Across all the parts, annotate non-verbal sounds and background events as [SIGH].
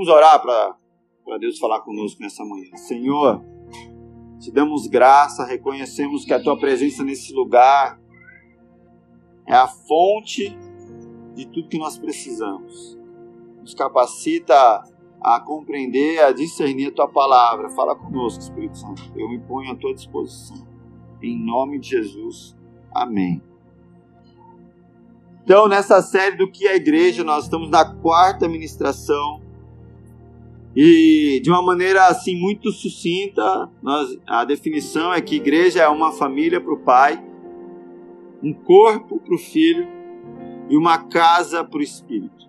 Vamos orar para Deus falar conosco nessa manhã. Senhor, te damos graça, reconhecemos que a tua presença nesse lugar é a fonte de tudo que nós precisamos. Nos capacita a compreender, a discernir a tua palavra. Fala conosco, Espírito Santo. Eu me ponho à tua disposição. Em nome de Jesus. Amém. Então, nessa série do que é a igreja, nós estamos na quarta ministração. E de uma maneira assim muito sucinta, nós, a definição é que igreja é uma família para o pai, um corpo para o filho e uma casa para o espírito.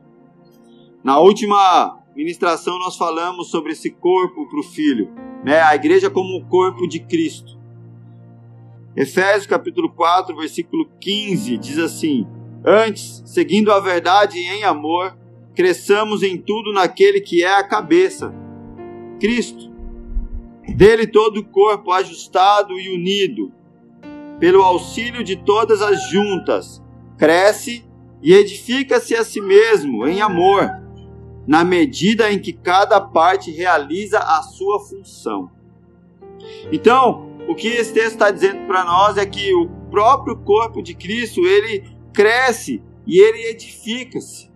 Na última ministração nós falamos sobre esse corpo para o filho, né? a igreja como o corpo de Cristo. Efésios capítulo 4, versículo 15 diz assim: Antes, seguindo a verdade em amor, cresçamos em tudo naquele que é a cabeça, Cristo. Dele todo o corpo ajustado e unido, pelo auxílio de todas as juntas, cresce e edifica-se a si mesmo em amor, na medida em que cada parte realiza a sua função. Então, o que esse texto está dizendo para nós é que o próprio corpo de Cristo ele cresce e ele edifica-se.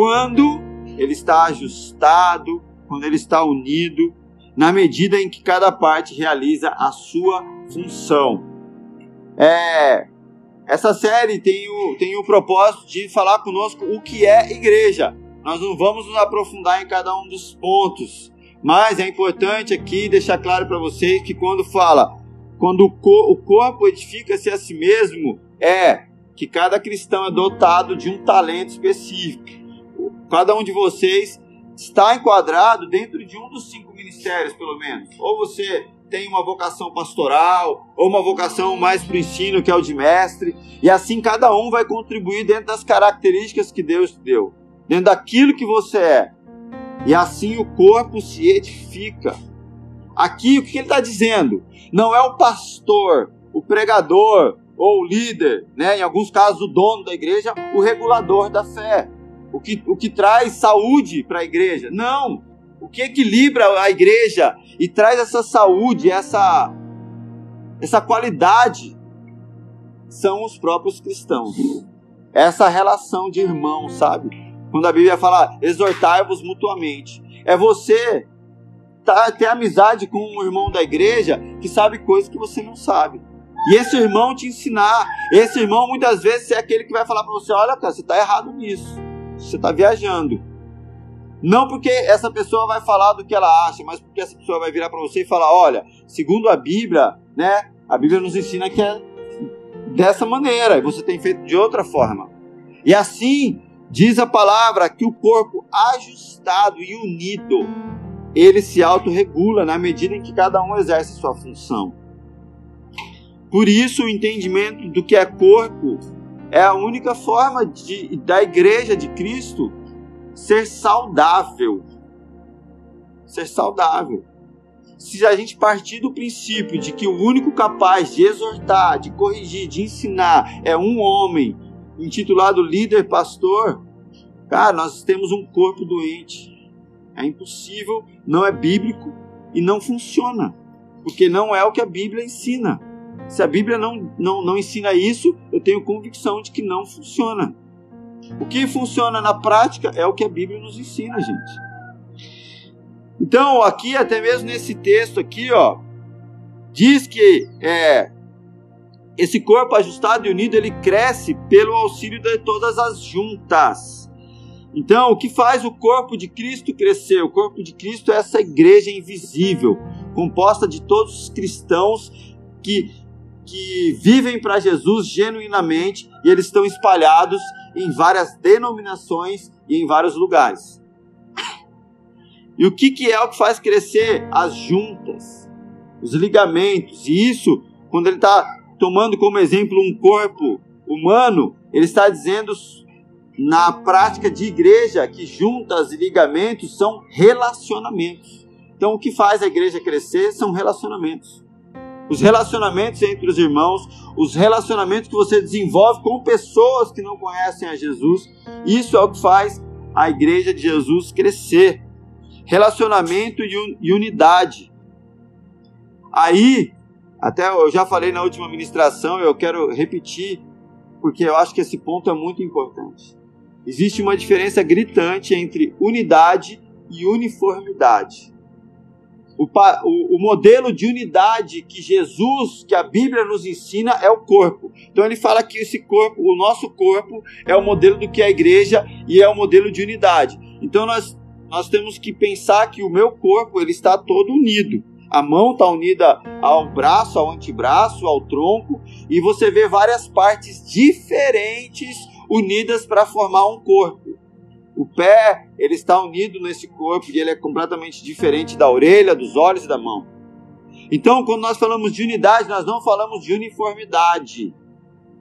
Quando ele está ajustado, quando ele está unido, na medida em que cada parte realiza a sua função. É, essa série tem o, tem o propósito de falar conosco o que é igreja. Nós não vamos nos aprofundar em cada um dos pontos, mas é importante aqui deixar claro para vocês que quando fala, quando o, co o corpo edifica-se a si mesmo, é que cada cristão é dotado de um talento específico. Cada um de vocês está enquadrado dentro de um dos cinco ministérios, pelo menos. Ou você tem uma vocação pastoral, ou uma vocação mais para o ensino, que é o de mestre, e assim cada um vai contribuir dentro das características que Deus te deu, dentro daquilo que você é. E assim o corpo se edifica. Aqui o que ele está dizendo? Não é o pastor, o pregador, ou o líder, né, em alguns casos o dono da igreja, o regulador da fé, o que, o que traz saúde para a igreja. Não! O que equilibra a igreja e traz essa saúde, essa, essa qualidade, são os próprios cristãos. Essa relação de irmão, sabe? Quando a Bíblia fala exortai-vos mutuamente, é você tá, ter amizade com um irmão da igreja que sabe coisas que você não sabe. E esse irmão te ensinar. Esse irmão muitas vezes é aquele que vai falar para você: olha, cara, você está errado nisso. Você está viajando. Não porque essa pessoa vai falar do que ela acha, mas porque essa pessoa vai virar para você e falar: olha, segundo a Bíblia, né? A Bíblia nos ensina que é dessa maneira e você tem feito de outra forma. E assim diz a palavra que o corpo ajustado e unido ele se autorregula na medida em que cada um exerce sua função. Por isso, o entendimento do que é corpo é a única forma de, da igreja de Cristo ser saudável. Ser saudável. Se a gente partir do princípio de que o único capaz de exortar, de corrigir, de ensinar é um homem, intitulado líder pastor, cara, nós temos um corpo doente. É impossível, não é bíblico e não funciona, porque não é o que a Bíblia ensina. Se a Bíblia não, não, não ensina isso, eu tenho convicção de que não funciona. O que funciona na prática é o que a Bíblia nos ensina, gente. Então, aqui, até mesmo nesse texto aqui, ó, diz que é, esse corpo ajustado e unido, ele cresce pelo auxílio de todas as juntas. Então, o que faz o corpo de Cristo crescer? O corpo de Cristo é essa igreja invisível, composta de todos os cristãos que que vivem para Jesus genuinamente e eles estão espalhados em várias denominações e em vários lugares. E o que, que é o que faz crescer as juntas, os ligamentos? E isso, quando ele está tomando como exemplo um corpo humano, ele está dizendo na prática de igreja que juntas e ligamentos são relacionamentos. Então, o que faz a igreja crescer são relacionamentos os relacionamentos entre os irmãos, os relacionamentos que você desenvolve com pessoas que não conhecem a Jesus. Isso é o que faz a igreja de Jesus crescer. relacionamento e unidade. Aí, até eu já falei na última ministração, eu quero repetir, porque eu acho que esse ponto é muito importante. Existe uma diferença gritante entre unidade e uniformidade. O, o, modelo de unidade que Jesus, que a Bíblia nos ensina, é o corpo. Então ele fala que esse corpo, o nosso corpo, é o modelo do que é a igreja e é o modelo de unidade. Então nós, nós temos que pensar que o meu corpo ele está todo unido. A mão está unida ao braço, ao antebraço, ao tronco, e você vê várias partes diferentes unidas para formar um corpo. O pé, ele está unido nesse corpo e ele é completamente diferente da orelha, dos olhos e da mão. Então, quando nós falamos de unidade, nós não falamos de uniformidade.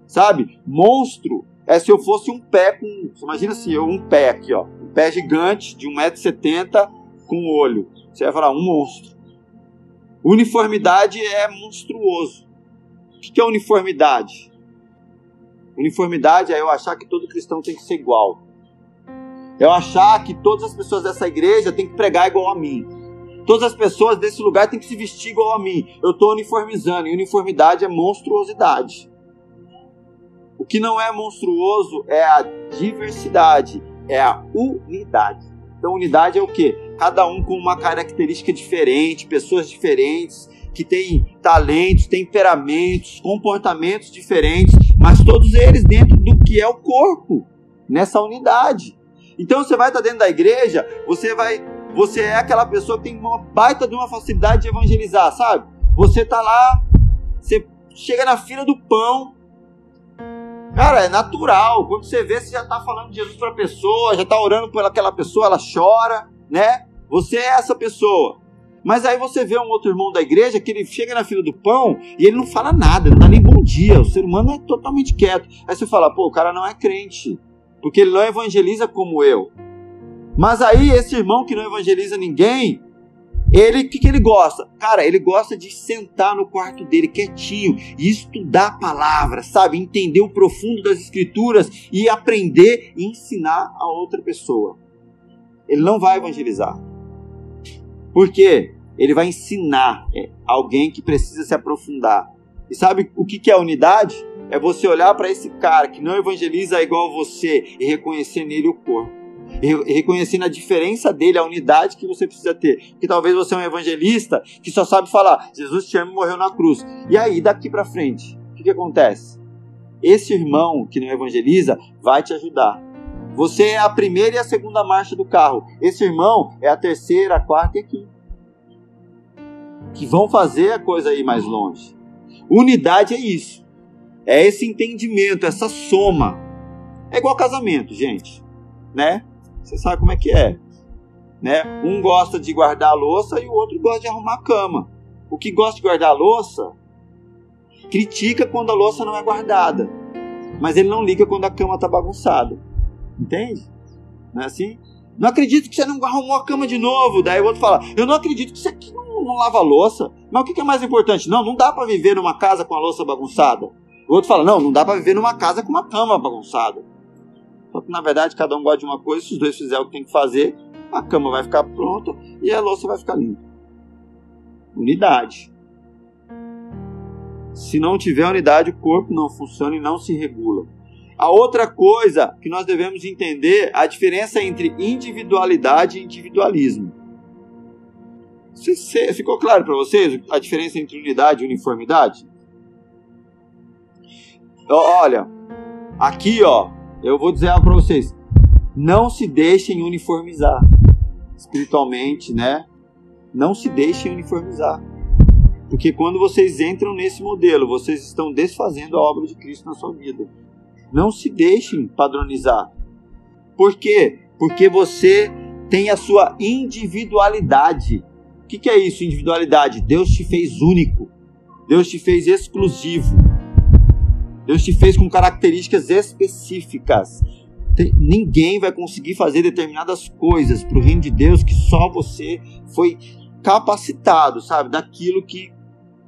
Sabe? Monstro é se eu fosse um pé com. Imagina assim, eu um pé aqui, ó. Um pé gigante de 1,70m com olho. Você vai falar um monstro. Uniformidade é monstruoso. O que é uniformidade? Uniformidade é eu achar que todo cristão tem que ser igual. Eu achar que todas as pessoas dessa igreja têm que pregar igual a mim. Todas as pessoas desse lugar têm que se vestir igual a mim. Eu estou uniformizando. E uniformidade é monstruosidade. O que não é monstruoso é a diversidade, é a unidade. Então, unidade é o quê? Cada um com uma característica diferente, pessoas diferentes, que têm talentos, temperamentos, comportamentos diferentes, mas todos eles dentro do que é o corpo, nessa unidade. Então você vai estar dentro da igreja, você vai, você é aquela pessoa que tem uma baita de uma facilidade de evangelizar, sabe? Você tá lá, você chega na fila do pão, Cara, é natural. Quando você vê, você já está falando de Jesus para a pessoa, já está orando por aquela pessoa, ela chora, né? Você é essa pessoa. Mas aí você vê um outro irmão da igreja que ele chega na fila do pão e ele não fala nada, não dá nem bom dia. O ser humano é totalmente quieto. Aí você fala, pô, o cara não é crente porque ele não evangeliza como eu. Mas aí esse irmão que não evangeliza ninguém, ele o que, que ele gosta? Cara, ele gosta de sentar no quarto dele quietinho e estudar a palavra, sabe? Entender o profundo das escrituras e aprender e ensinar a outra pessoa. Ele não vai evangelizar. Por quê? Ele vai ensinar é, alguém que precisa se aprofundar. E sabe o que, que é unidade? É você olhar para esse cara que não evangeliza igual você e reconhecer nele o corpo. E reconhecendo a diferença dele, a unidade que você precisa ter. Que talvez você é um evangelista que só sabe falar: Jesus te ama e morreu na cruz. E aí, daqui para frente, o que, que acontece? Esse irmão que não evangeliza vai te ajudar. Você é a primeira e a segunda marcha do carro. Esse irmão é a terceira, a quarta e a quinta. Que vão fazer a coisa ir mais longe. Unidade é isso. É esse entendimento, essa soma. É igual casamento, gente, né? Você sabe como é que é, né? Um gosta de guardar a louça e o outro gosta de arrumar a cama. O que gosta de guardar a louça critica quando a louça não é guardada, mas ele não liga quando a cama está bagunçada. Entende? Não é assim? Não acredito que você não arrumou a cama de novo. Daí o outro fala: Eu não acredito que você não, não lava a louça. Mas o que é mais importante? Não, não dá para viver numa casa com a louça bagunçada. O outro fala: não, não dá para viver numa casa com uma cama bagunçada. Só que na verdade cada um gosta de uma coisa, se os dois fizerem o que tem que fazer, a cama vai ficar pronta e a louça vai ficar limpa. Unidade. Se não tiver unidade, o corpo não funciona e não se regula. A outra coisa que nós devemos entender a diferença entre individualidade e individualismo. Ficou claro para vocês a diferença entre unidade e uniformidade? Olha, aqui ó, eu vou dizer algo para vocês. Não se deixem uniformizar espiritualmente, né? Não se deixem uniformizar. Porque quando vocês entram nesse modelo, vocês estão desfazendo a obra de Cristo na sua vida. Não se deixem padronizar. Por quê? Porque você tem a sua individualidade. O que, que é isso, individualidade? Deus te fez único. Deus te fez exclusivo. Deus te fez com características específicas. Tem, ninguém vai conseguir fazer determinadas coisas para o reino de Deus que só você foi capacitado, sabe, daquilo que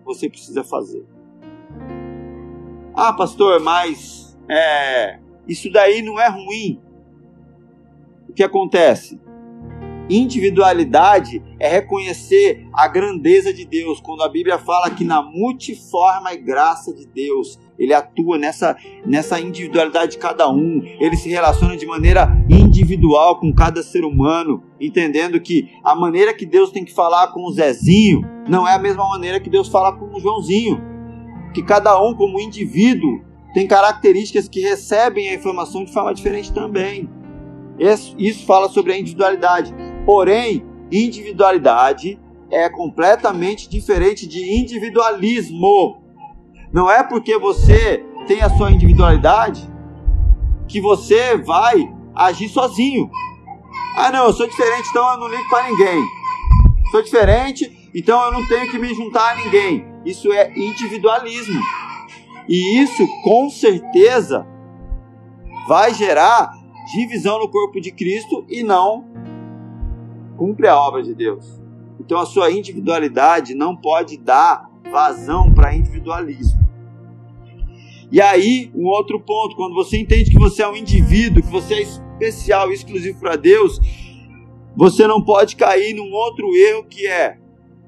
você precisa fazer. Ah, pastor, mas é, isso daí não é ruim. O que acontece? Individualidade é reconhecer a grandeza de Deus. Quando a Bíblia fala que na multiforme graça de Deus, ele atua nessa, nessa individualidade de cada um, ele se relaciona de maneira individual com cada ser humano, entendendo que a maneira que Deus tem que falar com o Zezinho não é a mesma maneira que Deus fala com o Joãozinho. Que cada um, como indivíduo, tem características que recebem a informação de forma diferente também. Isso fala sobre a individualidade. Porém, individualidade é completamente diferente de individualismo. Não é porque você tem a sua individualidade que você vai agir sozinho. Ah, não, eu sou diferente, então eu não ligo para ninguém. Sou diferente, então eu não tenho que me juntar a ninguém. Isso é individualismo. E isso, com certeza, vai gerar divisão no corpo de Cristo e não cumpre a obra de Deus. Então a sua individualidade não pode dar vazão para individualismo. E aí, um outro ponto, quando você entende que você é um indivíduo, que você é especial exclusivo para Deus, você não pode cair num outro erro que é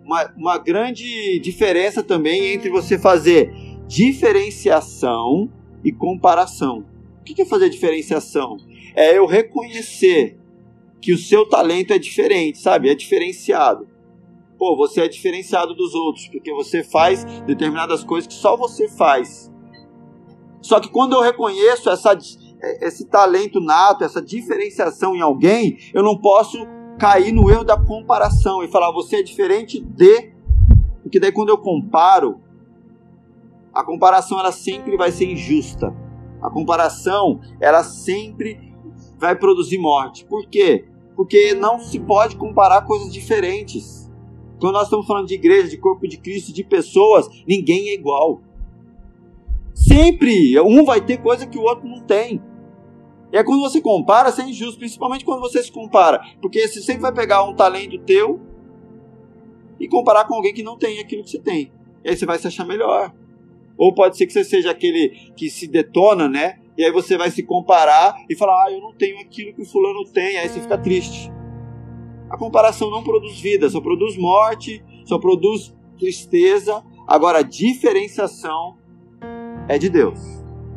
uma, uma grande diferença também entre você fazer diferenciação e comparação. O que é fazer diferenciação? É eu reconhecer que o seu talento é diferente, sabe? É diferenciado. Pô, você é diferenciado dos outros, porque você faz determinadas coisas que só você faz. Só que quando eu reconheço essa, esse talento nato, essa diferenciação em alguém, eu não posso cair no erro da comparação e falar você é diferente de. Porque daí quando eu comparo, a comparação ela sempre vai ser injusta. A comparação ela sempre vai produzir morte. Por quê? porque não se pode comparar coisas diferentes. Quando nós estamos falando de igreja, de corpo de Cristo, de pessoas, ninguém é igual. Sempre um vai ter coisa que o outro não tem. E é quando você compara, você é injusto, principalmente quando você se compara, porque você sempre vai pegar um talento teu e comparar com alguém que não tem aquilo que você tem. E aí você vai se achar melhor. Ou pode ser que você seja aquele que se detona, né? E aí você vai se comparar e falar: ah, eu não tenho aquilo que o fulano tem. Aí você fica triste. A comparação não produz vida, só produz morte, só produz tristeza. Agora, a diferenciação é de Deus.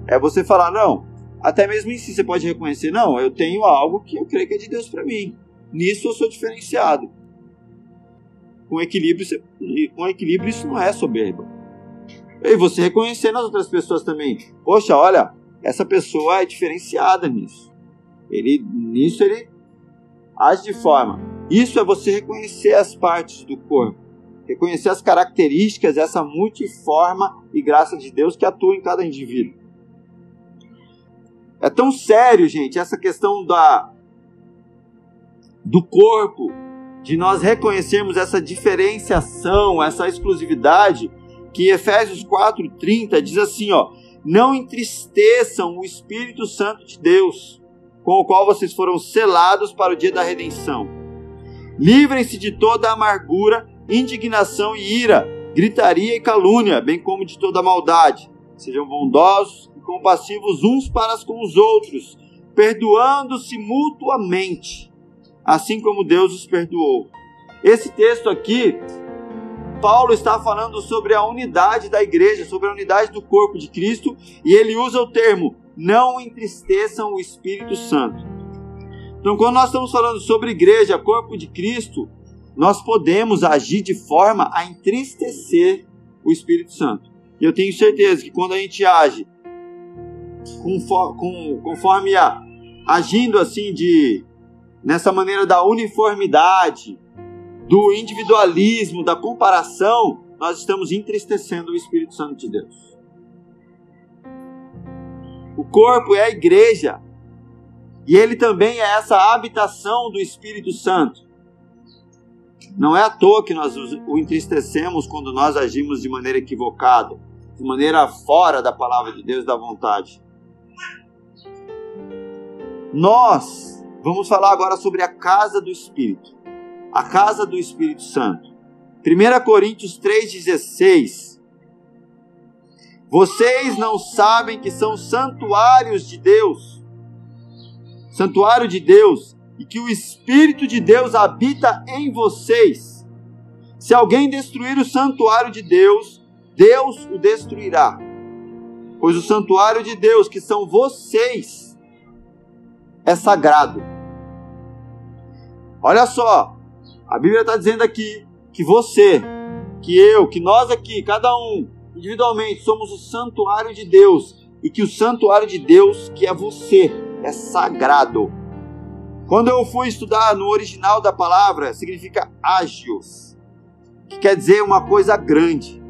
É você falar: não, até mesmo em si você pode reconhecer: não, eu tenho algo que eu creio que é de Deus para mim. Nisso eu sou diferenciado. Com equilíbrio, com equilíbrio isso não é soberba. E você reconhecer nas outras pessoas também. Poxa, olha, essa pessoa é diferenciada nisso. Ele nisso ele age de forma. Isso é você reconhecer as partes do corpo, reconhecer as características dessa multiforma e graça de Deus que atua em cada indivíduo. É tão sério, gente, essa questão da do corpo, de nós reconhecermos essa diferenciação, essa exclusividade, que Efésios 4:30 diz assim, ó: não entristeçam o Espírito Santo de Deus, com o qual vocês foram selados para o dia da redenção. Livrem-se de toda amargura, indignação e ira, gritaria e calúnia, bem como de toda maldade. Sejam bondosos e compassivos uns para com os outros, perdoando-se mutuamente, assim como Deus os perdoou. Esse texto aqui Paulo está falando sobre a unidade da igreja, sobre a unidade do corpo de Cristo, e ele usa o termo não entristeçam o Espírito Santo. Então, quando nós estamos falando sobre igreja, corpo de Cristo, nós podemos agir de forma a entristecer o Espírito Santo. E eu tenho certeza que quando a gente age conforme, conforme a, agindo assim de nessa maneira da uniformidade, do individualismo, da comparação, nós estamos entristecendo o Espírito Santo de Deus. O corpo é a igreja. E ele também é essa habitação do Espírito Santo. Não é à toa que nós o entristecemos quando nós agimos de maneira equivocada, de maneira fora da palavra de Deus, da vontade. Nós vamos falar agora sobre a casa do Espírito a casa do Espírito Santo. 1 Coríntios 3,16 Vocês não sabem que são santuários de Deus, santuário de Deus, e que o Espírito de Deus habita em vocês. Se alguém destruir o santuário de Deus, Deus o destruirá. Pois o santuário de Deus, que são vocês, é sagrado. Olha só, a Bíblia está dizendo aqui que você, que eu, que nós aqui, cada um, individualmente, somos o santuário de Deus e que o santuário de Deus, que é você, é sagrado. Quando eu fui estudar no original da palavra, significa ágios, que quer dizer uma coisa grande,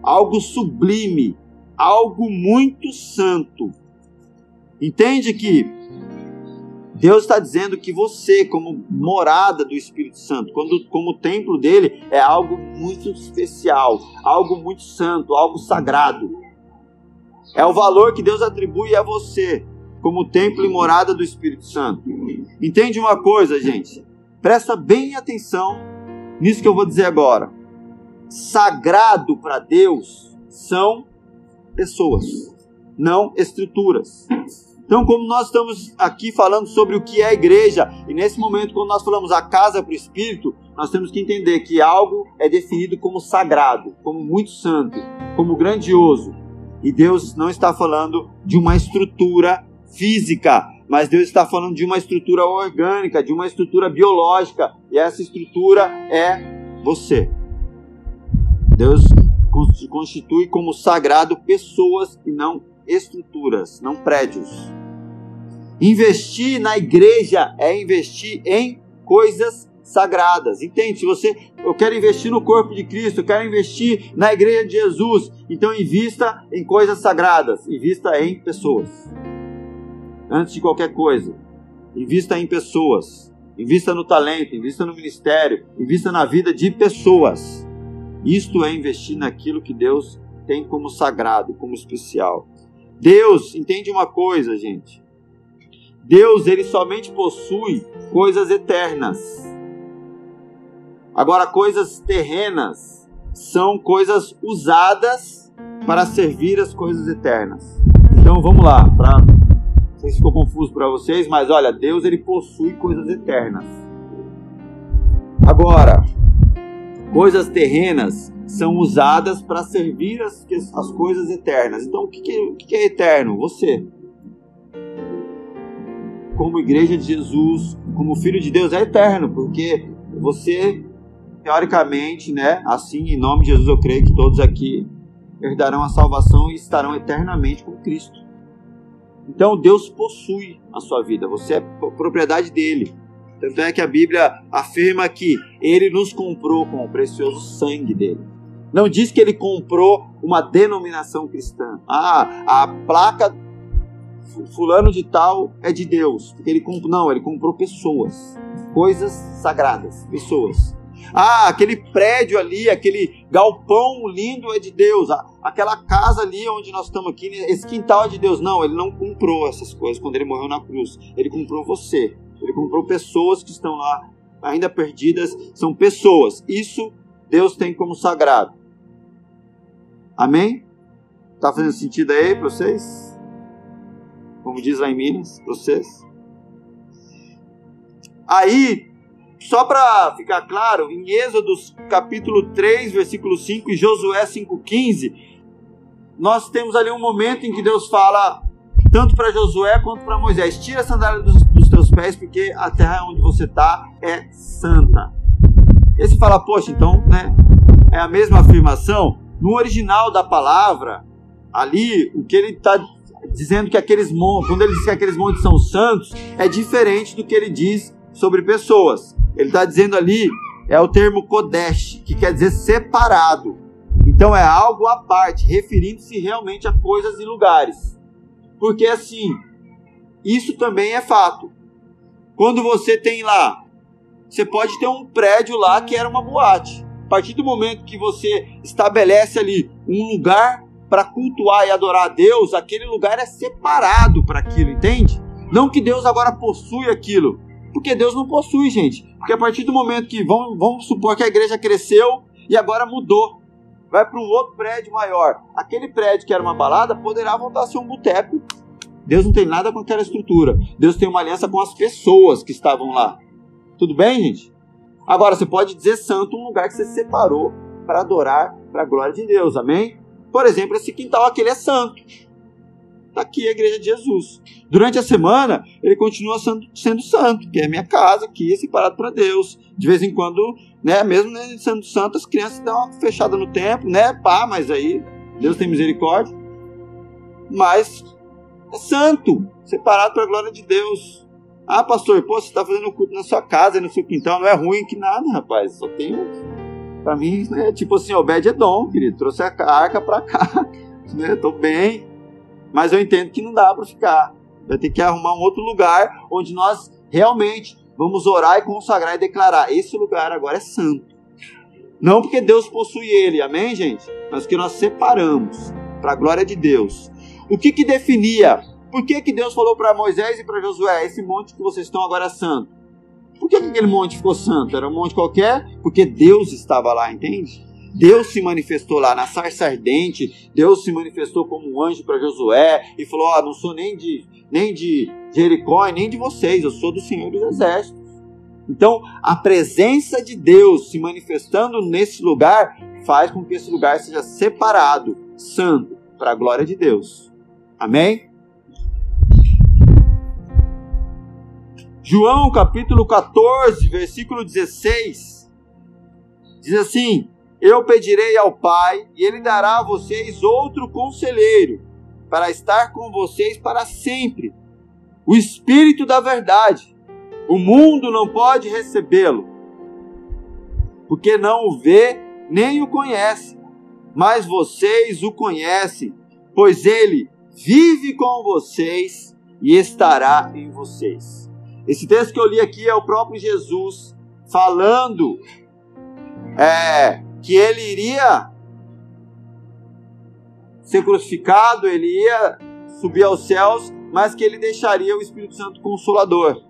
algo sublime, algo muito santo. Entende que Deus está dizendo que você, como morada do Espírito Santo, quando, como templo dele, é algo muito especial, algo muito santo, algo sagrado. É o valor que Deus atribui a você como templo e morada do Espírito Santo. Entende uma coisa, gente? Presta bem atenção nisso que eu vou dizer agora. Sagrado para Deus são pessoas, não estruturas. Então, como nós estamos aqui falando sobre o que é a igreja, e nesse momento, quando nós falamos a casa para o Espírito, nós temos que entender que algo é definido como sagrado, como muito santo, como grandioso. E Deus não está falando de uma estrutura física, mas Deus está falando de uma estrutura orgânica, de uma estrutura biológica, e essa estrutura é você. Deus constitui como sagrado pessoas e não estruturas, não prédios. Investir na igreja é investir em coisas sagradas. Entende? Se você, eu quero investir no corpo de Cristo, eu quero investir na igreja de Jesus, então invista em coisas sagradas, invista em pessoas antes de qualquer coisa. Invista em pessoas. Invista no talento, invista no ministério, invista na vida de pessoas. Isto é investir naquilo que Deus tem como sagrado, como especial. Deus, entende uma coisa, gente. Deus, ele somente possui coisas eternas. Agora, coisas terrenas são coisas usadas para servir as coisas eternas. Então, vamos lá, para sei se ficou confuso para vocês, mas olha, Deus ele possui coisas eternas. Agora, coisas terrenas são usadas para servir as, as coisas eternas. Então, o que, que, o que é eterno? Você. Como igreja de Jesus, como filho de Deus, é eterno, porque você, teoricamente, né, assim, em nome de Jesus, eu creio que todos aqui herdarão a salvação e estarão eternamente com Cristo. Então Deus possui a sua vida, você é propriedade dele. Tanto é que a Bíblia afirma que ele nos comprou com o precioso sangue dele. Não diz que ele comprou uma denominação cristã. Ah, a placa fulano de tal é de Deus. Ele comprou, não, ele comprou pessoas, coisas sagradas, pessoas. Ah, aquele prédio ali, aquele galpão lindo é de Deus. Ah, aquela casa ali onde nós estamos aqui, esse quintal é de Deus. Não, ele não comprou essas coisas quando ele morreu na cruz. Ele comprou você. Ele comprou pessoas que estão lá ainda perdidas. São pessoas. Isso Deus tem como sagrado. Amém? Tá fazendo sentido aí para vocês? Como diz lá em Minas, para vocês? Aí só para ficar claro, em Êxodo capítulo 3, versículo 5 e Josué 5,15, nós temos ali um momento em que Deus fala tanto para Josué quanto para Moisés: tira a sandália dos, dos, teus pés, porque a terra onde você está é santa. Esse fala, poxa, então, né? É a mesma afirmação. No original da palavra, ali, o que ele está dizendo que aqueles montes, quando ele diz que aqueles montes são santos, é diferente do que ele diz sobre pessoas. Ele está dizendo ali, é o termo Kodesh, que quer dizer separado. Então é algo à parte, referindo-se realmente a coisas e lugares. Porque assim, isso também é fato. Quando você tem lá, você pode ter um prédio lá que era uma boate. A partir do momento que você estabelece ali um lugar para cultuar e adorar a Deus, aquele lugar é separado para aquilo, entende? Não que Deus agora possui aquilo, porque Deus não possui, gente. Porque a partir do momento que vamos, vamos supor que a igreja cresceu e agora mudou, vai para um outro prédio maior. Aquele prédio que era uma balada poderá voltar a ser um boteco. Deus não tem nada com aquela estrutura. Deus tem uma aliança com as pessoas que estavam lá. Tudo bem, gente? Agora, você pode dizer santo um lugar que você separou para adorar para a glória de Deus, amém? Por exemplo, esse quintal aqui é santo. Está aqui a igreja de Jesus. Durante a semana, ele continua sendo, sendo santo, que é minha casa aqui, separado para Deus. De vez em quando, né, mesmo né, sendo santo, as crianças dão uma fechada no templo, né? Pá, mas aí Deus tem misericórdia. Mas é santo, separado para a glória de Deus. Ah, pastor, pô, você está fazendo culto na sua casa, no seu quintal, não é ruim que nada, rapaz. Só tem. Para mim, é tipo assim, Obed Edom, querido. Trouxe a arca para cá. [LAUGHS] Né? Tô bem. Mas eu entendo que não dá para ficar. Vai ter que arrumar um outro lugar onde nós realmente vamos orar e consagrar e declarar: esse lugar agora é santo. Não porque Deus possui ele, amém, gente? Mas que nós separamos para a glória de Deus. O que que definia? Por que, que Deus falou para Moisés e para Josué: esse monte que vocês estão agora é santo? Por que, que aquele monte ficou santo? Era um monte qualquer? Porque Deus estava lá, entende? Deus se manifestou lá na sarça ardente, Deus se manifestou como um anjo para Josué e falou: Ó, oh, não sou nem de, nem de Jericó e nem de vocês, eu sou do Senhor dos Exércitos. Então, a presença de Deus se manifestando nesse lugar faz com que esse lugar seja separado, santo, para a glória de Deus. Amém? João capítulo 14, versículo 16, diz assim: eu pedirei ao Pai, e ele dará a vocês outro conselheiro, para estar com vocês para sempre. O Espírito da Verdade. O mundo não pode recebê-lo, porque não o vê nem o conhece. Mas vocês o conhecem, pois ele vive com vocês e estará em vocês. Esse texto que eu li aqui é o próprio Jesus falando é, que ele iria ser crucificado, ele ia subir aos céus, mas que ele deixaria o Espírito Santo Consolador.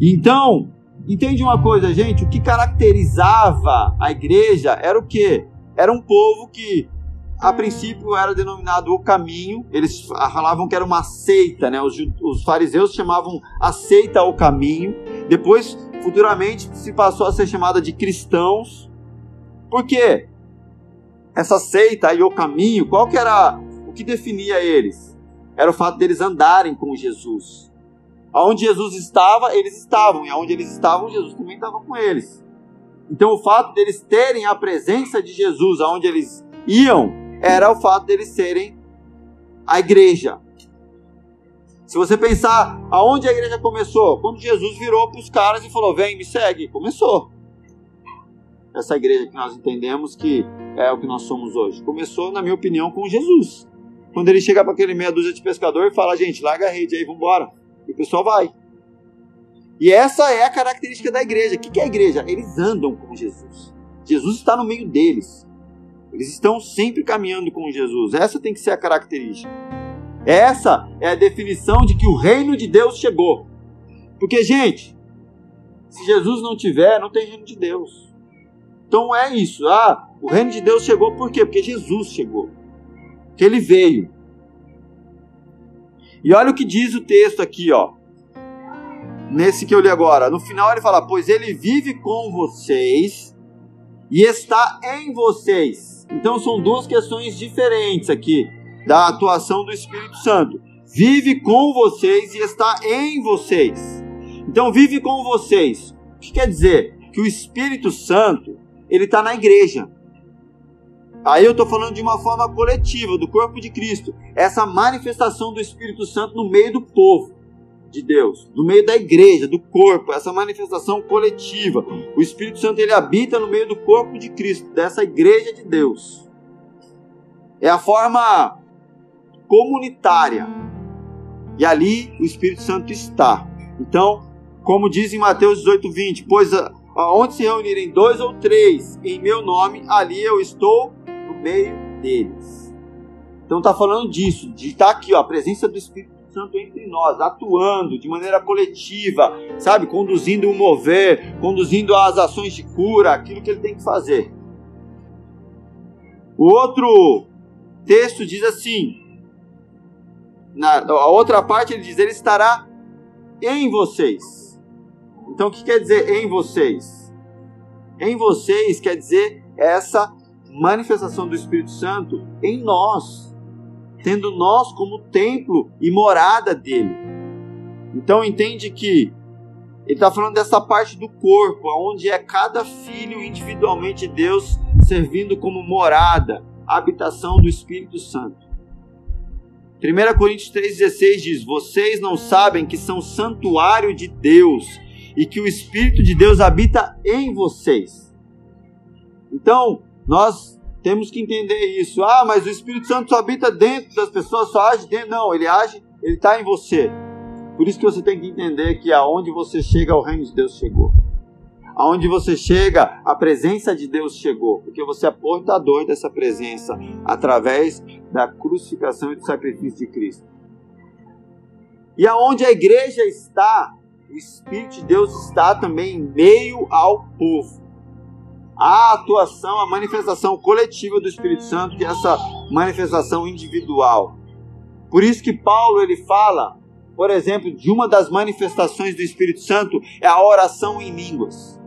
Então, entende uma coisa, gente? O que caracterizava a igreja era o que? Era um povo que, a princípio, era denominado o caminho. Eles falavam que era uma seita, né? Os, os fariseus chamavam a seita o caminho. Depois, futuramente, se passou a ser chamada de cristãos. Por quê? Essa seita aí, o caminho, qual que era o que definia eles? Era o fato deles andarem com Jesus. Aonde Jesus estava, eles estavam, e aonde eles estavam, Jesus também estava com eles. Então o fato deles terem a presença de Jesus aonde eles iam, era o fato deles serem a igreja. Se você pensar aonde a igreja começou, quando Jesus virou para os caras e falou: Vem, me segue, começou essa igreja que nós entendemos que é o que nós somos hoje. Começou, na minha opinião, com Jesus. Quando ele chega para aquele meia dúzia de pescador e fala, gente, larga a rede aí, vambora. E o pessoal vai. E essa é a característica da igreja. O que é a igreja? Eles andam com Jesus. Jesus está no meio deles. Eles estão sempre caminhando com Jesus. Essa tem que ser a característica. Essa é a definição de que o reino de Deus chegou. Porque, gente, se Jesus não tiver, não tem reino de Deus. Então é isso. Ah, o reino de Deus chegou por quê? Porque Jesus chegou. Que ele veio. E olha o que diz o texto aqui, ó. Nesse que eu li agora. No final ele fala: Pois ele vive com vocês e está em vocês. Então são duas questões diferentes aqui da atuação do Espírito Santo. Vive com vocês e está em vocês. Então vive com vocês. O que quer dizer? Que o Espírito Santo ele está na igreja. Aí eu estou falando de uma forma coletiva, do corpo de Cristo. Essa manifestação do Espírito Santo no meio do povo de Deus, no meio da igreja, do corpo, essa manifestação coletiva. O Espírito Santo ele habita no meio do corpo de Cristo, dessa igreja de Deus. É a forma comunitária. E ali o Espírito Santo está. Então, como diz em Mateus 18, 20, pois a, Onde se reunirem dois ou três em meu nome, ali eu estou no meio deles. Então está falando disso, de estar tá aqui, ó, a presença do Espírito Santo entre nós, atuando de maneira coletiva, sabe, conduzindo o mover, conduzindo as ações de cura, aquilo que ele tem que fazer. O outro texto diz assim, na a outra parte ele diz, ele estará em vocês. Então o que quer dizer em vocês? Em vocês quer dizer essa manifestação do Espírito Santo em nós, tendo nós como templo e morada dele. Então entende que ele está falando dessa parte do corpo, onde é cada filho individualmente Deus servindo como morada, habitação do Espírito Santo. 1 Coríntios 3,16 diz: Vocês não sabem que são santuário de Deus e que o Espírito de Deus habita em vocês. Então, nós temos que entender isso. Ah, mas o Espírito Santo só habita dentro das pessoas, só age dentro. Não, ele age, ele está em você. Por isso que você tem que entender que aonde você chega, o reino de Deus chegou. Aonde você chega, a presença de Deus chegou, porque você é portador dessa presença através da crucificação e do sacrifício de Cristo. E aonde a igreja está, o Espírito de Deus está também em meio ao povo. A atuação, a manifestação coletiva do Espírito Santo e essa manifestação individual. Por isso que Paulo ele fala por exemplo, de uma das manifestações do Espírito Santo é a oração em línguas.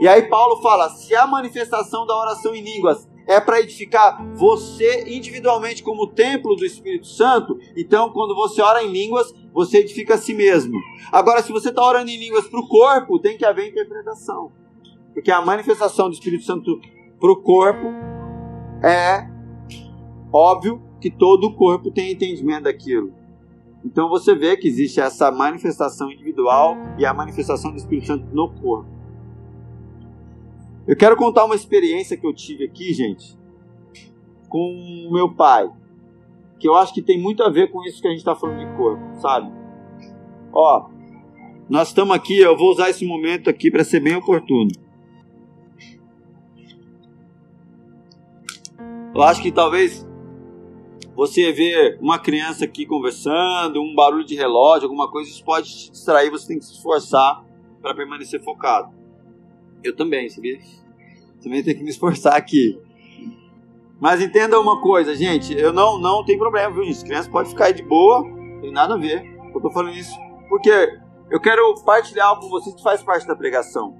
E aí Paulo fala: se a manifestação da oração em línguas é para edificar você individualmente como templo do Espírito Santo, então quando você ora em línguas, você edifica a si mesmo. Agora, se você está orando em línguas para o corpo, tem que haver interpretação. Porque a manifestação do Espírito Santo para o corpo é óbvio que todo o corpo tem entendimento daquilo. Então você vê que existe essa manifestação individual e a manifestação do Espírito Santo no corpo. Eu quero contar uma experiência que eu tive aqui, gente, com o meu pai, que eu acho que tem muito a ver com isso que a gente está falando de corpo, sabe? Ó, nós estamos aqui, eu vou usar esse momento aqui para ser bem oportuno. Eu acho que talvez você vê uma criança aqui conversando, um barulho de relógio, alguma coisa, isso pode te distrair, você tem que se esforçar para permanecer focado. Eu também, sabia? Também tenho que me esforçar aqui. Mas entenda uma coisa, gente, eu não não tem problema, viu, gente? Criança pode ficar aí de boa, não tem nada a ver. Eu tô falando isso porque eu quero partilhar algo com vocês que faz parte da pregação.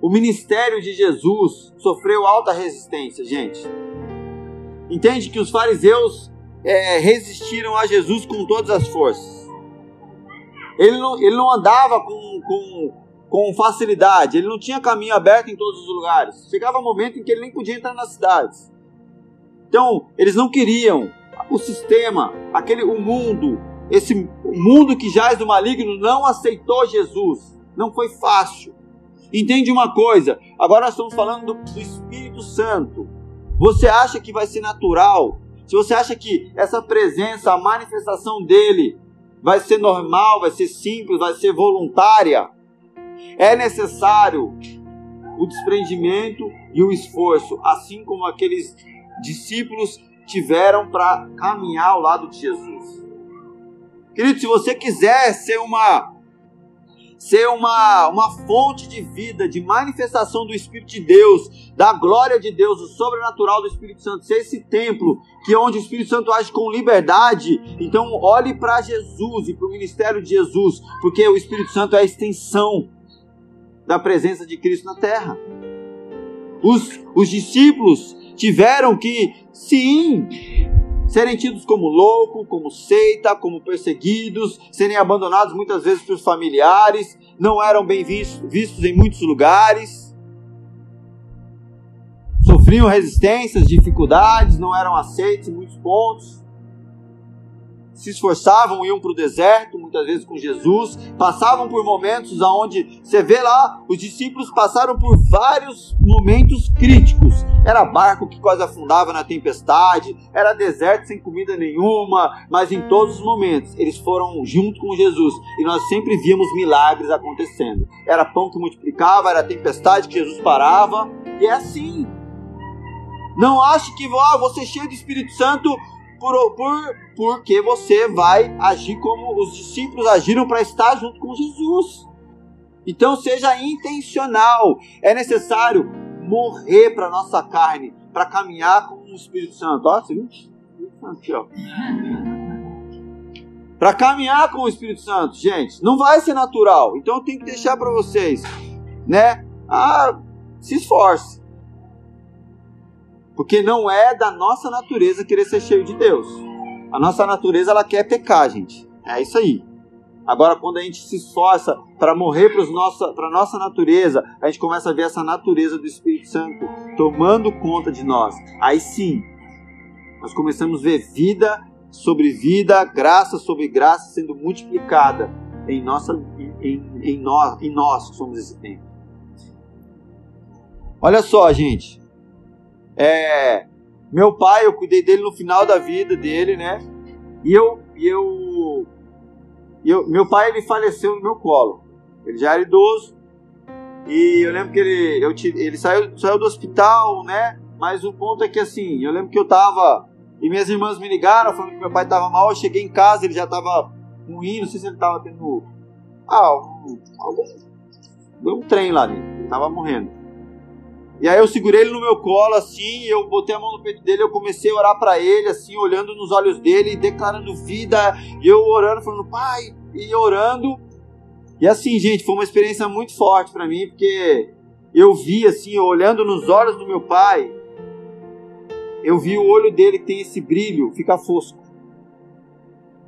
O ministério de Jesus sofreu alta resistência, gente. Entende que os fariseus é, resistiram a Jesus com todas as forças. Ele não, ele não andava com, com, com facilidade, ele não tinha caminho aberto em todos os lugares. Chegava um momento em que ele nem podia entrar nas cidades. Então, eles não queriam o sistema, aquele o mundo, esse mundo que jaz do maligno não aceitou Jesus. Não foi fácil. Entende uma coisa? Agora nós estamos falando do, do Espírito Santo. Você acha que vai ser natural se você acha que essa presença, a manifestação dele, vai ser normal, vai ser simples, vai ser voluntária, é necessário o desprendimento e o esforço, assim como aqueles discípulos tiveram para caminhar ao lado de Jesus. Querido, se você quiser ser uma ser uma, uma fonte de vida, de manifestação do Espírito de Deus, da glória de Deus, o sobrenatural do Espírito Santo, ser esse templo que é onde o Espírito Santo age com liberdade. Então, olhe para Jesus e para o ministério de Jesus, porque o Espírito Santo é a extensão da presença de Cristo na terra. Os, os discípulos tiveram que, sim, serem tidos como louco, como seita, como perseguidos, serem abandonados muitas vezes pelos familiares, não eram bem vistos, vistos em muitos lugares, sofriam resistências, dificuldades, não eram aceitos em muitos pontos se esforçavam, iam para o deserto, muitas vezes com Jesus, passavam por momentos onde você vê lá, os discípulos passaram por vários momentos críticos. Era barco que quase afundava na tempestade, era deserto sem comida nenhuma, mas em todos os momentos eles foram junto com Jesus e nós sempre víamos milagres acontecendo. Era pão que multiplicava, era tempestade que Jesus parava, e é assim. Não ache que oh, você cheio do Espírito Santo por, por, porque você vai agir como os discípulos agiram para estar junto com Jesus. Então seja intencional. É necessário morrer para nossa carne, para caminhar com o Espírito Santo. Ó, você viu? Aqui, ó. para caminhar com o Espírito Santo, gente, não vai ser natural. Então eu tenho que deixar para vocês, né? Ah, se esforce. Porque não é da nossa natureza querer ser cheio de Deus. A nossa natureza ela quer pecar, gente. É isso aí. Agora, quando a gente se esforça para morrer para nossa, a nossa natureza, a gente começa a ver essa natureza do Espírito Santo tomando conta de nós. Aí sim, nós começamos a ver vida sobre vida, graça sobre graça sendo multiplicada em, nossa, em, em, em, nós, em nós que somos esse tempo. Olha só, gente. É, meu pai, eu cuidei dele no final da vida dele, né? E eu, eu, eu meu pai ele faleceu no meu colo. Ele já era idoso. E eu lembro que ele, eu, ele saiu, saiu do hospital, né? Mas o ponto é que assim, eu lembro que eu tava e minhas irmãs me ligaram falando que meu pai estava mal. Eu cheguei em casa, ele já estava ruim. Não sei se ele estava tendo. Ah, um, algum. Deu um trem lá dentro. Ele estava morrendo. E aí eu segurei ele no meu colo, assim, eu botei a mão no peito dele, eu comecei a orar para ele, assim, olhando nos olhos dele, declarando vida, e eu orando, falando, pai, e orando. E assim, gente, foi uma experiência muito forte para mim, porque eu vi, assim, olhando nos olhos do meu pai, eu vi o olho dele que tem esse brilho ficar fosco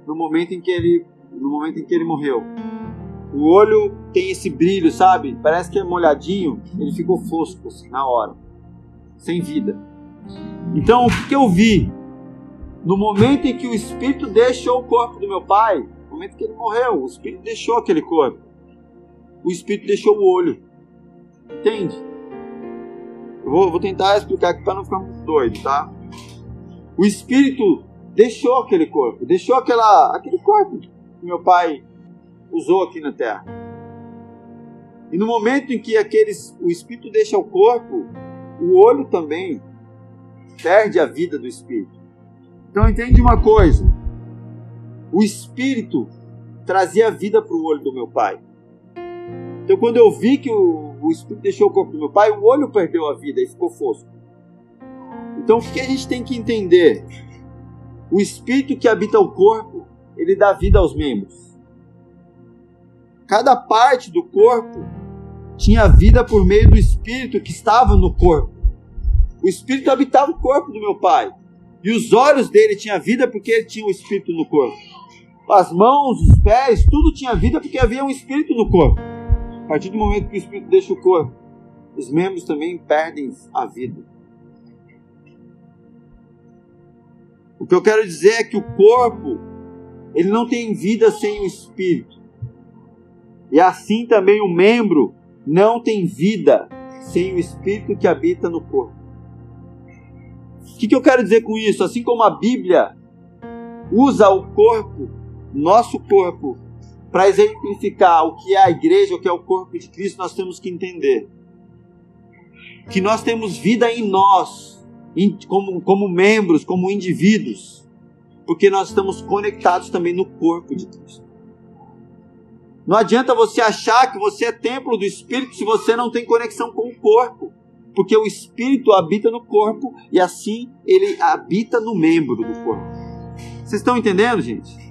no momento em que ele no momento em que ele morreu. O olho tem esse brilho, sabe? Parece que é molhadinho, ele ficou fosco assim na hora, sem vida. Então, o que, eu vi? No momento em que o espírito deixou o corpo do meu pai, no momento que ele morreu, o espírito deixou aquele corpo. O espírito deixou o olho. Entende? Eu vou, vou tentar explicar aqui para não ficar muito doido, tá? O espírito deixou aquele corpo, deixou aquela, aquele corpo que meu pai usou aqui na terra. E no momento em que aqueles, o espírito deixa o corpo, o olho também perde a vida do espírito. Então entende uma coisa: o espírito trazia vida para o olho do meu pai. Então quando eu vi que o, o espírito deixou o corpo do meu pai, o olho perdeu a vida e ficou fosco. Então o que a gente tem que entender? O espírito que habita o corpo, ele dá vida aos membros. Cada parte do corpo tinha vida por meio do espírito que estava no corpo. O espírito habitava o corpo do meu pai. E os olhos dele tinham vida porque ele tinha o espírito no corpo. As mãos, os pés, tudo tinha vida porque havia um espírito no corpo. A partir do momento que o espírito deixa o corpo, os membros também perdem a vida. O que eu quero dizer é que o corpo, ele não tem vida sem o espírito. E assim também o membro não tem vida sem o espírito que habita no corpo. O que, que eu quero dizer com isso? Assim como a Bíblia usa o corpo, nosso corpo, para exemplificar o que é a igreja, o que é o corpo de Cristo, nós temos que entender que nós temos vida em nós, como, como membros, como indivíduos, porque nós estamos conectados também no corpo de Cristo. Não adianta você achar que você é templo do Espírito se você não tem conexão com o corpo, porque o Espírito habita no corpo e assim ele habita no membro do corpo. Vocês estão entendendo, gente?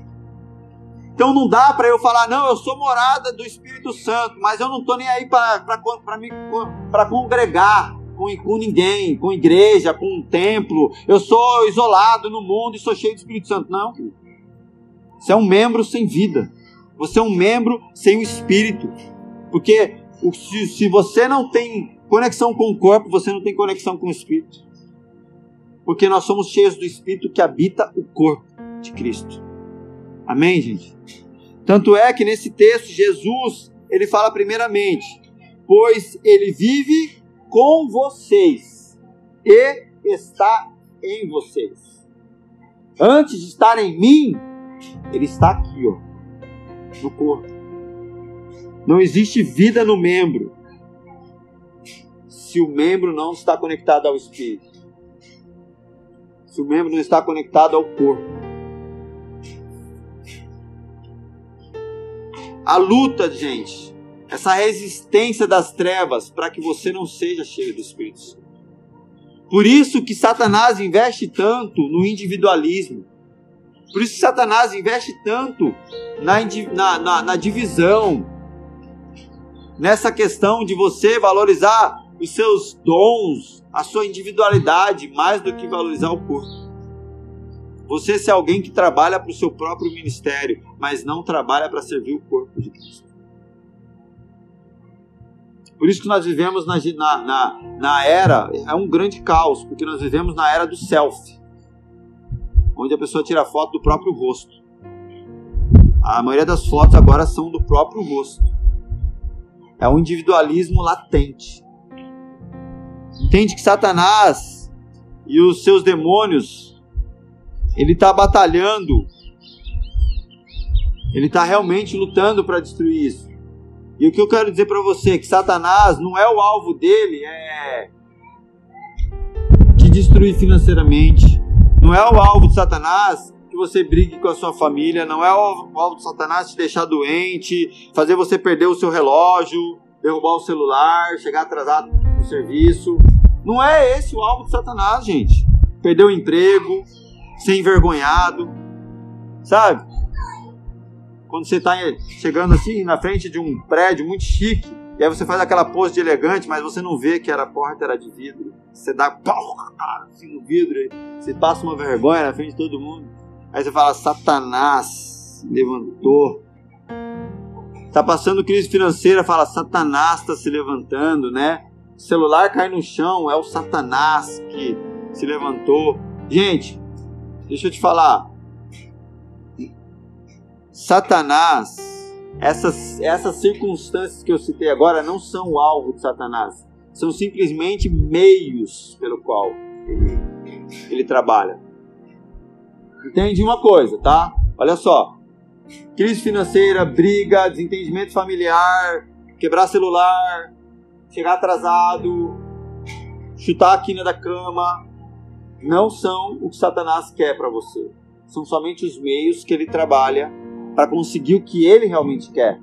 Então não dá para eu falar, não, eu sou morada do Espírito Santo, mas eu não estou nem aí para congregar com, com ninguém, com igreja, com um templo. Eu sou isolado no mundo e sou cheio do Espírito Santo. Não, você é um membro sem vida. Você é um membro sem o Espírito. Porque se, você não tem conexão com o corpo, você não tem conexão com o Espírito. Porque nós somos cheios do Espírito que habita o corpo de Cristo. Amém, gente? Tanto é que nesse texto Jesus, ele fala primeiramente, pois ele vive com vocês e está em vocês. Antes de estar em mim, ele está aqui, ó, no corpo. Não existe vida no membro se o membro não está conectado ao espírito. Se o membro não está conectado ao corpo. a luta, gente, essa resistência das trevas para que você não seja cheio do Espírito Santo. Por isso que Satanás investe tanto no individualismo. Por isso Satanás investe tanto na, na, na, na divisão, nessa questão de você valorizar os seus dons, a sua individualidade, mais do que valorizar o corpo. Você ser alguém que trabalha para o seu próprio ministério, mas não trabalha para servir o corpo de Cristo. Por isso que nós vivemos na, na, na, era, é um grande caos, porque nós vivemos na era do selfie, onde a pessoa tira foto do próprio rosto. A maioria das fotos agora são do próprio rosto. É um individualismo latente. Entende que Satanás e os seus demônios ele está batalhando, ele está realmente lutando para destruir isso. E o que eu quero dizer para você é que Satanás não é o alvo dele, é te destruir financeiramente. Não é o alvo de Satanás que você brigue com a sua família, não é o alvo de Satanás te deixar doente, fazer você perder o seu relógio, derrubar o celular, chegar atrasado no serviço. Não é esse o alvo de Satanás, gente. Perder o emprego, ser envergonhado, sabe? Quando você está chegando assim na frente de um prédio muito chique, e aí você faz aquela pose de elegante, mas você não vê que era a porta era de vidro. Você dá cara, assim no vidro, você passa uma vergonha na frente de todo mundo. Aí você fala, Satanás levantou. Tá passando crise financeira, fala, Satanás está se levantando, né? Celular cai no chão, é o Satanás que se levantou. Gente, Deixa eu te falar. Satanás, essas, essas circunstâncias que eu citei agora não são o alvo de Satanás. São simplesmente meios pelo qual ele, ele trabalha. Entende uma coisa, tá? Olha só. Crise financeira, briga, desentendimento familiar, quebrar celular, chegar atrasado, chutar a quina da cama, não são o que Satanás quer para você. São somente os meios que ele trabalha para conseguir o que ele realmente quer.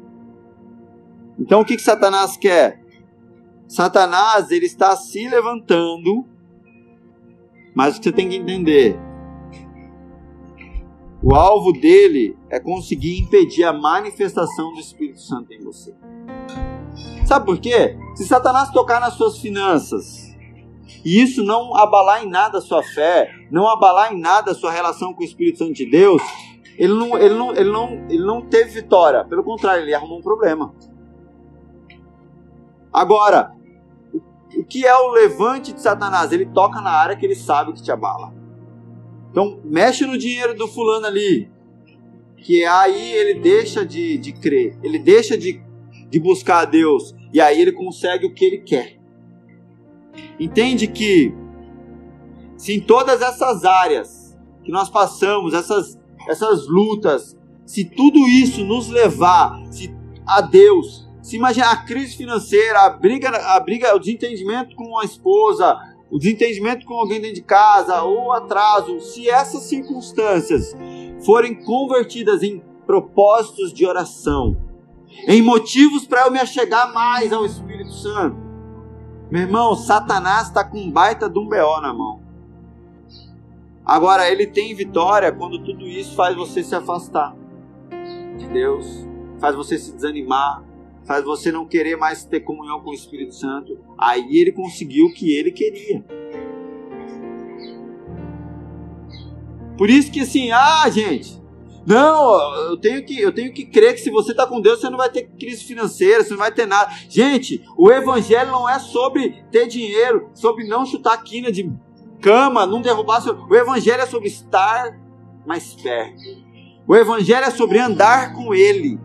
Então o que, que Satanás quer? Satanás ele está se levantando, mas o que você tem que entender, o alvo dele é conseguir impedir a manifestação do Espírito Santo em você. Sabe por quê? Se Satanás tocar nas suas finanças, e isso não abalar em nada a sua fé, não abalar em nada a sua relação com o Espírito Santo de Deus, ele não, ele não, ele não, ele não teve vitória. Pelo contrário, ele arrumou um problema. Agora, o que é o levante de Satanás? Ele toca na área que ele sabe que te abala. Então, mexe no dinheiro do fulano ali, que aí ele deixa de, de crer, ele deixa de, de buscar a Deus, e aí ele consegue o que ele quer. Entende que se em todas essas áreas que nós passamos, essas, essas lutas, se tudo isso nos levar se, a Deus, se imagina a crise financeira, a briga, a briga, o desentendimento com a esposa, o desentendimento com alguém dentro de casa, ou atraso, se essas circunstâncias forem convertidas em propósitos de oração, em motivos para eu me achegar mais ao Espírito Santo, meu irmão, Satanás está com um baita de um BO na mão. Agora, ele tem vitória quando tudo isso faz você se afastar de Deus, faz você se desanimar, faz você não querer mais ter comunhão com o Espírito Santo. Aí ele conseguiu o que ele queria. Por isso que assim, ah, gente, não, eu tenho que, eu tenho que crer que se você está com Deus, você não vai ter crise financeira, você não vai ter nada. Gente, o evangelho não é sobre ter dinheiro, sobre não chutar quina de cama, não derrubar seu. O evangelho é sobre estar mais perto. O evangelho é sobre andar com ele.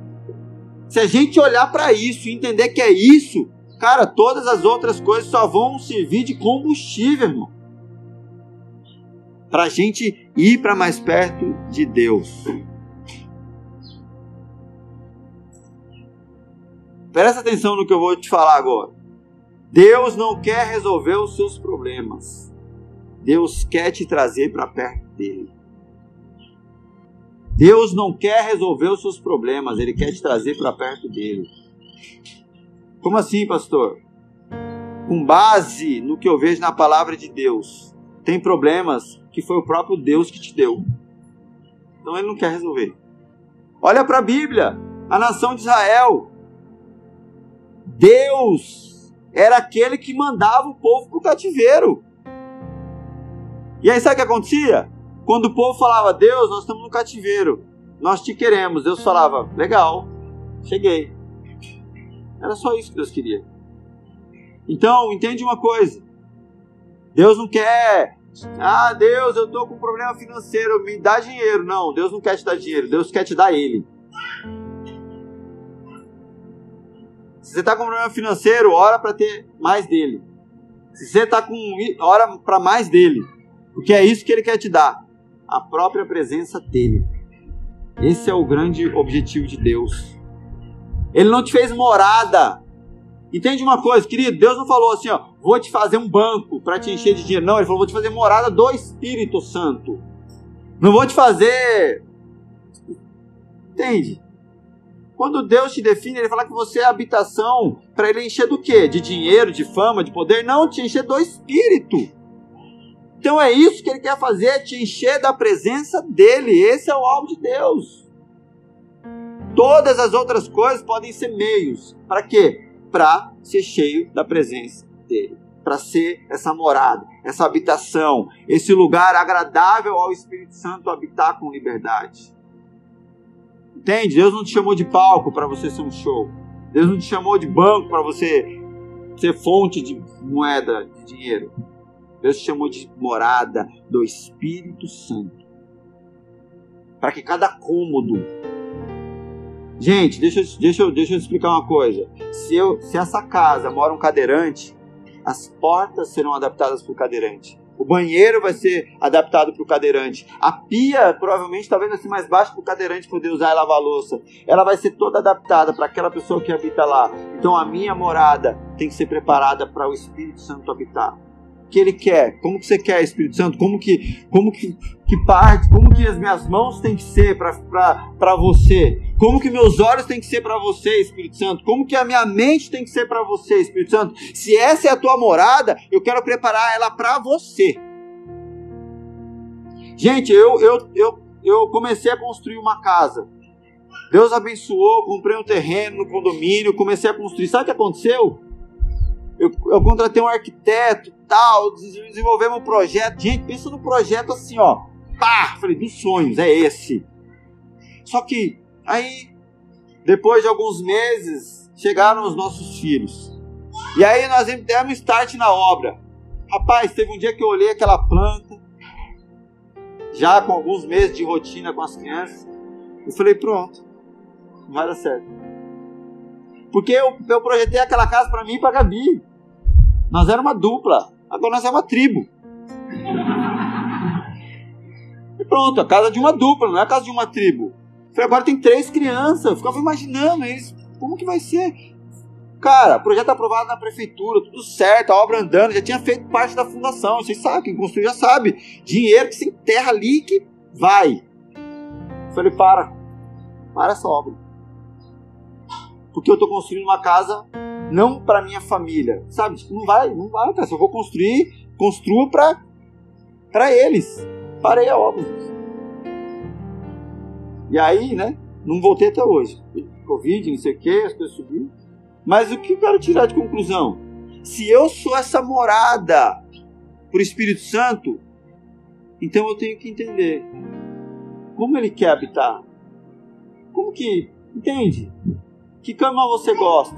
Se a gente olhar para isso e entender que é isso, cara, todas as outras coisas só vão servir de combustível, irmão. Para a gente ir para mais perto de Deus. Presta atenção no que eu vou te falar agora. Deus não quer resolver os seus problemas. Deus quer te trazer para perto dele. Deus não quer resolver os seus problemas, ele quer te trazer para perto dele. Como assim, pastor? Com base no que eu vejo na palavra de Deus, tem problemas que foi o próprio Deus que te deu. Então ele não quer resolver. Olha para a Bíblia, a nação de Israel. Deus era aquele que mandava o povo para o cativeiro. E aí sabe o que acontecia? Quando o povo falava, Deus, nós estamos no cativeiro, nós te queremos. Deus falava, legal, cheguei. Era só isso que Deus queria. Então, entende uma coisa. Deus não quer. Ah, Deus, eu estou com um problema financeiro, me dá dinheiro. Não, Deus não quer te dar dinheiro, Deus quer te dar Ele. Se você está com um problema financeiro, ora para ter mais dele. Se você está com. ora para mais dele. Porque é isso que ele quer te dar a própria presença dele. Esse é o grande objetivo de Deus. Ele não te fez morada. Entende uma coisa, querido? Deus não falou assim, ó, vou te fazer um banco para te encher de dinheiro. Não, ele falou, vou te fazer morada do Espírito Santo. Não vou te fazer. Entende? Quando Deus te define, ele fala que você é habitação para ele encher do quê? De dinheiro, de fama, de poder? Não, te encher do Espírito. Então é isso que ele quer fazer, te encher da presença dele. Esse é o alvo de Deus. Todas as outras coisas podem ser meios. Para quê? Para ser cheio da presença dele. Para ser essa morada, essa habitação, esse lugar agradável ao Espírito Santo habitar com liberdade. Entende? Deus não te chamou de palco para você ser um show. Deus não te chamou de banco para você ser fonte de moeda, de dinheiro. Deus chamou de morada do Espírito Santo. Para que cada cômodo. Gente, deixa, deixa, deixa eu explicar uma coisa. Se, eu, se essa casa mora um cadeirante, as portas serão adaptadas para o cadeirante. O banheiro vai ser adaptado para o cadeirante. A pia, provavelmente, talvez assim mais baixa para o cadeirante poder usar e lavar louça. Ela vai ser toda adaptada para aquela pessoa que habita lá. Então a minha morada tem que ser preparada para o Espírito Santo habitar que ele quer? Como que você quer, Espírito Santo? Como que, como que, que parte, como que as minhas mãos têm que ser para você? Como que meus olhos têm que ser para você, Espírito Santo? Como que a minha mente tem que ser para você, Espírito Santo? Se essa é a tua morada, eu quero preparar ela para você. Gente, eu, eu, eu, eu comecei a construir uma casa. Deus abençoou, comprei um terreno no condomínio, comecei a construir. Sabe o que aconteceu? Eu, eu contratei um arquiteto, tal, desenvolvemos um projeto. Gente, pensa no projeto assim, ó. Pá! Falei, dos sonhos, é esse. Só que aí, depois de alguns meses, chegaram os nossos filhos. E aí nós demos start na obra. Rapaz, teve um dia que eu olhei aquela planta, já com alguns meses de rotina com as crianças. Eu falei, pronto, não vai dar certo. Porque eu, eu projetei aquela casa para mim e para Gabi. Nós era uma dupla. Agora nós é uma tribo. E pronto, a casa de uma dupla, não é a casa de uma tribo. Falei, agora tem três crianças. Eu ficava imaginando eles, como que vai ser? Cara, projeto aprovado na prefeitura, tudo certo, a obra andando, já tinha feito parte da fundação. Vocês sabem, quem construiu já sabe. Dinheiro que se enterra ali que vai. Falei, para. Para essa obra. Porque eu estou construindo uma casa não para minha família. Sabe? Tipo, não vai, não vai, cara. Se eu vou construir, construa para para eles. Parei a obra. E aí, né? Não voltei até hoje. Covid, não sei o que, as coisas subiram. Mas o que eu quero tirar de conclusão? Se eu sou essa morada por Espírito Santo, então eu tenho que entender como ele quer habitar. Como que. Entende? Que cama você gosta?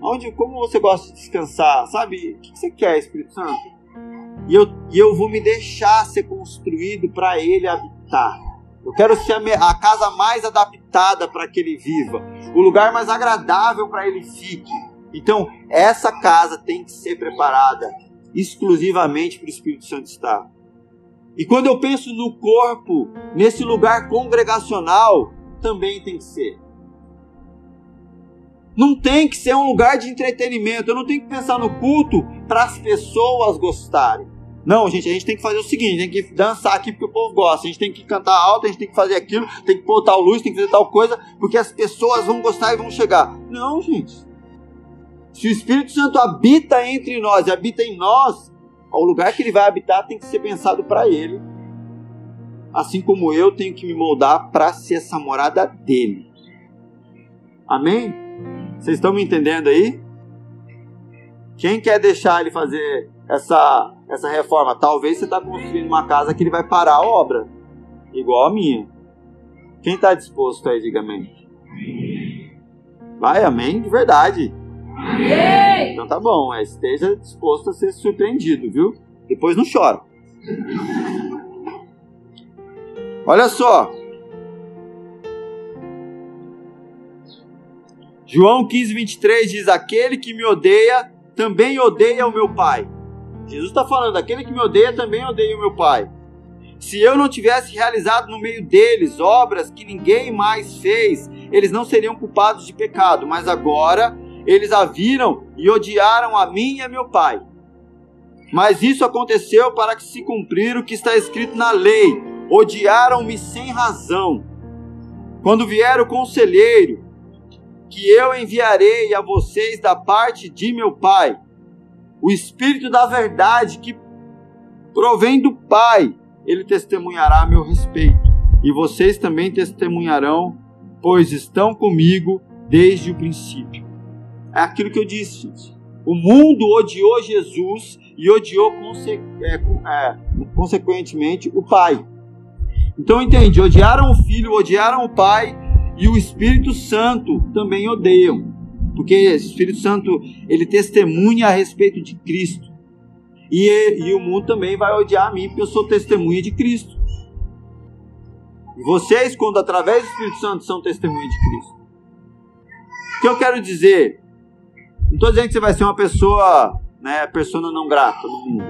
Onde, como você gosta de descansar? Sabe? O que você quer, Espírito Santo? E eu, e eu vou me deixar ser construído para ele habitar. Eu quero ser a, a casa mais adaptada para que ele viva, o lugar mais agradável para ele fique. Então, essa casa tem que ser preparada exclusivamente para o Espírito Santo estar. E quando eu penso no corpo, nesse lugar congregacional, também tem que ser. Não tem que ser um lugar de entretenimento. Eu não tenho que pensar no culto para as pessoas gostarem. Não, gente, a gente tem que fazer o seguinte: tem que dançar aqui porque o povo gosta. A gente tem que cantar alto, a gente tem que fazer aquilo, tem que pôr tal luz, tem que fazer tal coisa, porque as pessoas vão gostar e vão chegar. Não, gente. Se o Espírito Santo habita entre nós e habita em nós, o lugar que ele vai habitar tem que ser pensado para ele. assim como eu tenho que me moldar para ser essa morada dele. Amém? Vocês estão me entendendo aí? Quem quer deixar ele fazer essa, essa reforma? Talvez você está construindo uma casa que ele vai parar a obra, igual a minha. Quem está disposto aí, diga amém. Vai, amém, de verdade. Amém. Então tá bom, é, esteja disposto a ser surpreendido, viu? Depois não chora. Olha só. João 15, 23 diz: Aquele que me odeia também odeia o meu Pai. Jesus está falando: aquele que me odeia também odeia o meu Pai. Se eu não tivesse realizado no meio deles obras que ninguém mais fez, eles não seriam culpados de pecado, mas agora eles a viram e odiaram a mim e a meu Pai. Mas isso aconteceu para que se cumprir o que está escrito na lei: odiaram-me sem razão. Quando vier o conselheiro, que eu enviarei a vocês da parte de meu Pai, o Espírito da Verdade que provém do Pai, ele testemunhará a meu respeito. E vocês também testemunharão, pois estão comigo desde o princípio. É aquilo que eu disse, gente. O mundo odiou Jesus e odiou conse é, é, consequentemente o Pai. Então entende, odiaram o Filho, odiaram o Pai e o Espírito Santo também odeiam. Porque o Espírito Santo, ele testemunha a respeito de Cristo. E, e o mundo também vai odiar a mim, porque eu sou testemunha de Cristo. E vocês, quando através do Espírito Santo são testemunha de Cristo. O que eu quero dizer? Não estou dizendo que você vai ser uma pessoa, né, persona não grata no mundo.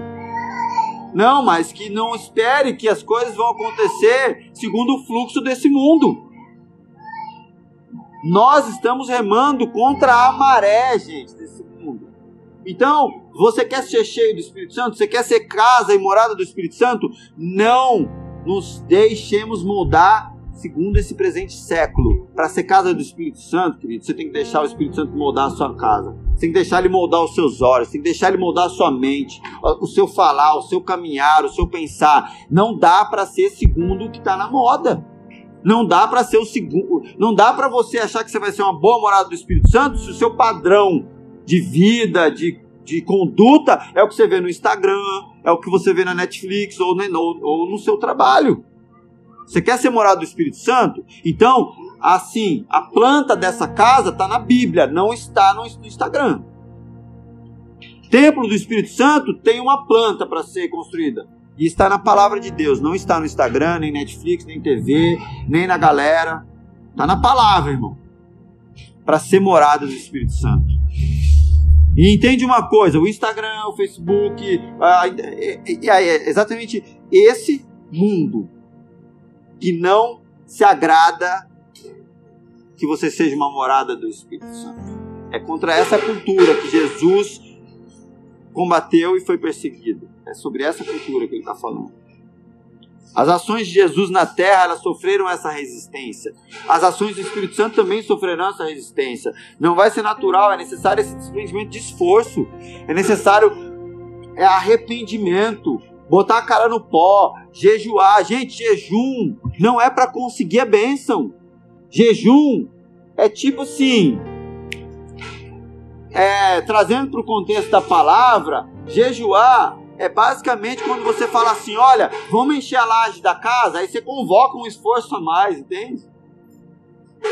Não, mas que não espere que as coisas vão acontecer segundo o fluxo desse mundo. Nós estamos remando contra a maré, gente, desse mundo. Então, você quer ser cheio do Espírito Santo? Você quer ser casa e morada do Espírito Santo? Não nos deixemos moldar segundo esse presente século. Para ser casa do Espírito Santo, querido, você tem que deixar o Espírito Santo moldar a sua casa. Você tem que deixar ele moldar os seus olhos, tem que deixar ele moldar a sua mente, o seu falar, o seu caminhar, o seu pensar. Não dá para ser segundo o que está na moda. Não dá para ser o segundo, não dá para você achar que você vai ser uma boa morada do Espírito Santo se o seu padrão de vida, de de conduta é o que você vê no Instagram, é o que você vê na Netflix ou, no, ou no seu trabalho. Você quer ser morado do Espírito Santo? Então, assim, a planta dessa casa está na Bíblia, não está no Instagram. Templo do Espírito Santo tem uma planta para ser construída. E está na palavra de Deus, não está no Instagram, nem Netflix, nem TV, nem na galera. Está na palavra, irmão. Para ser morada do Espírito Santo. E entende uma coisa: o Instagram, o Facebook, é, é exatamente esse mundo que não se agrada que você seja uma morada do Espírito Santo. É contra essa cultura que Jesus combateu e foi perseguido. É sobre essa cultura que ele está falando. As ações de Jesus na terra, elas sofreram essa resistência. As ações do Espírito Santo também sofrerão essa resistência. Não vai ser natural, é necessário esse desprendimento de esforço. É necessário é arrependimento, botar a cara no pó, jejuar. Gente, jejum não é para conseguir a bênção. Jejum é tipo assim, é, trazendo para o contexto da palavra, jejuar é basicamente quando você fala assim: olha, vamos encher a laje da casa, aí você convoca um esforço a mais, entende?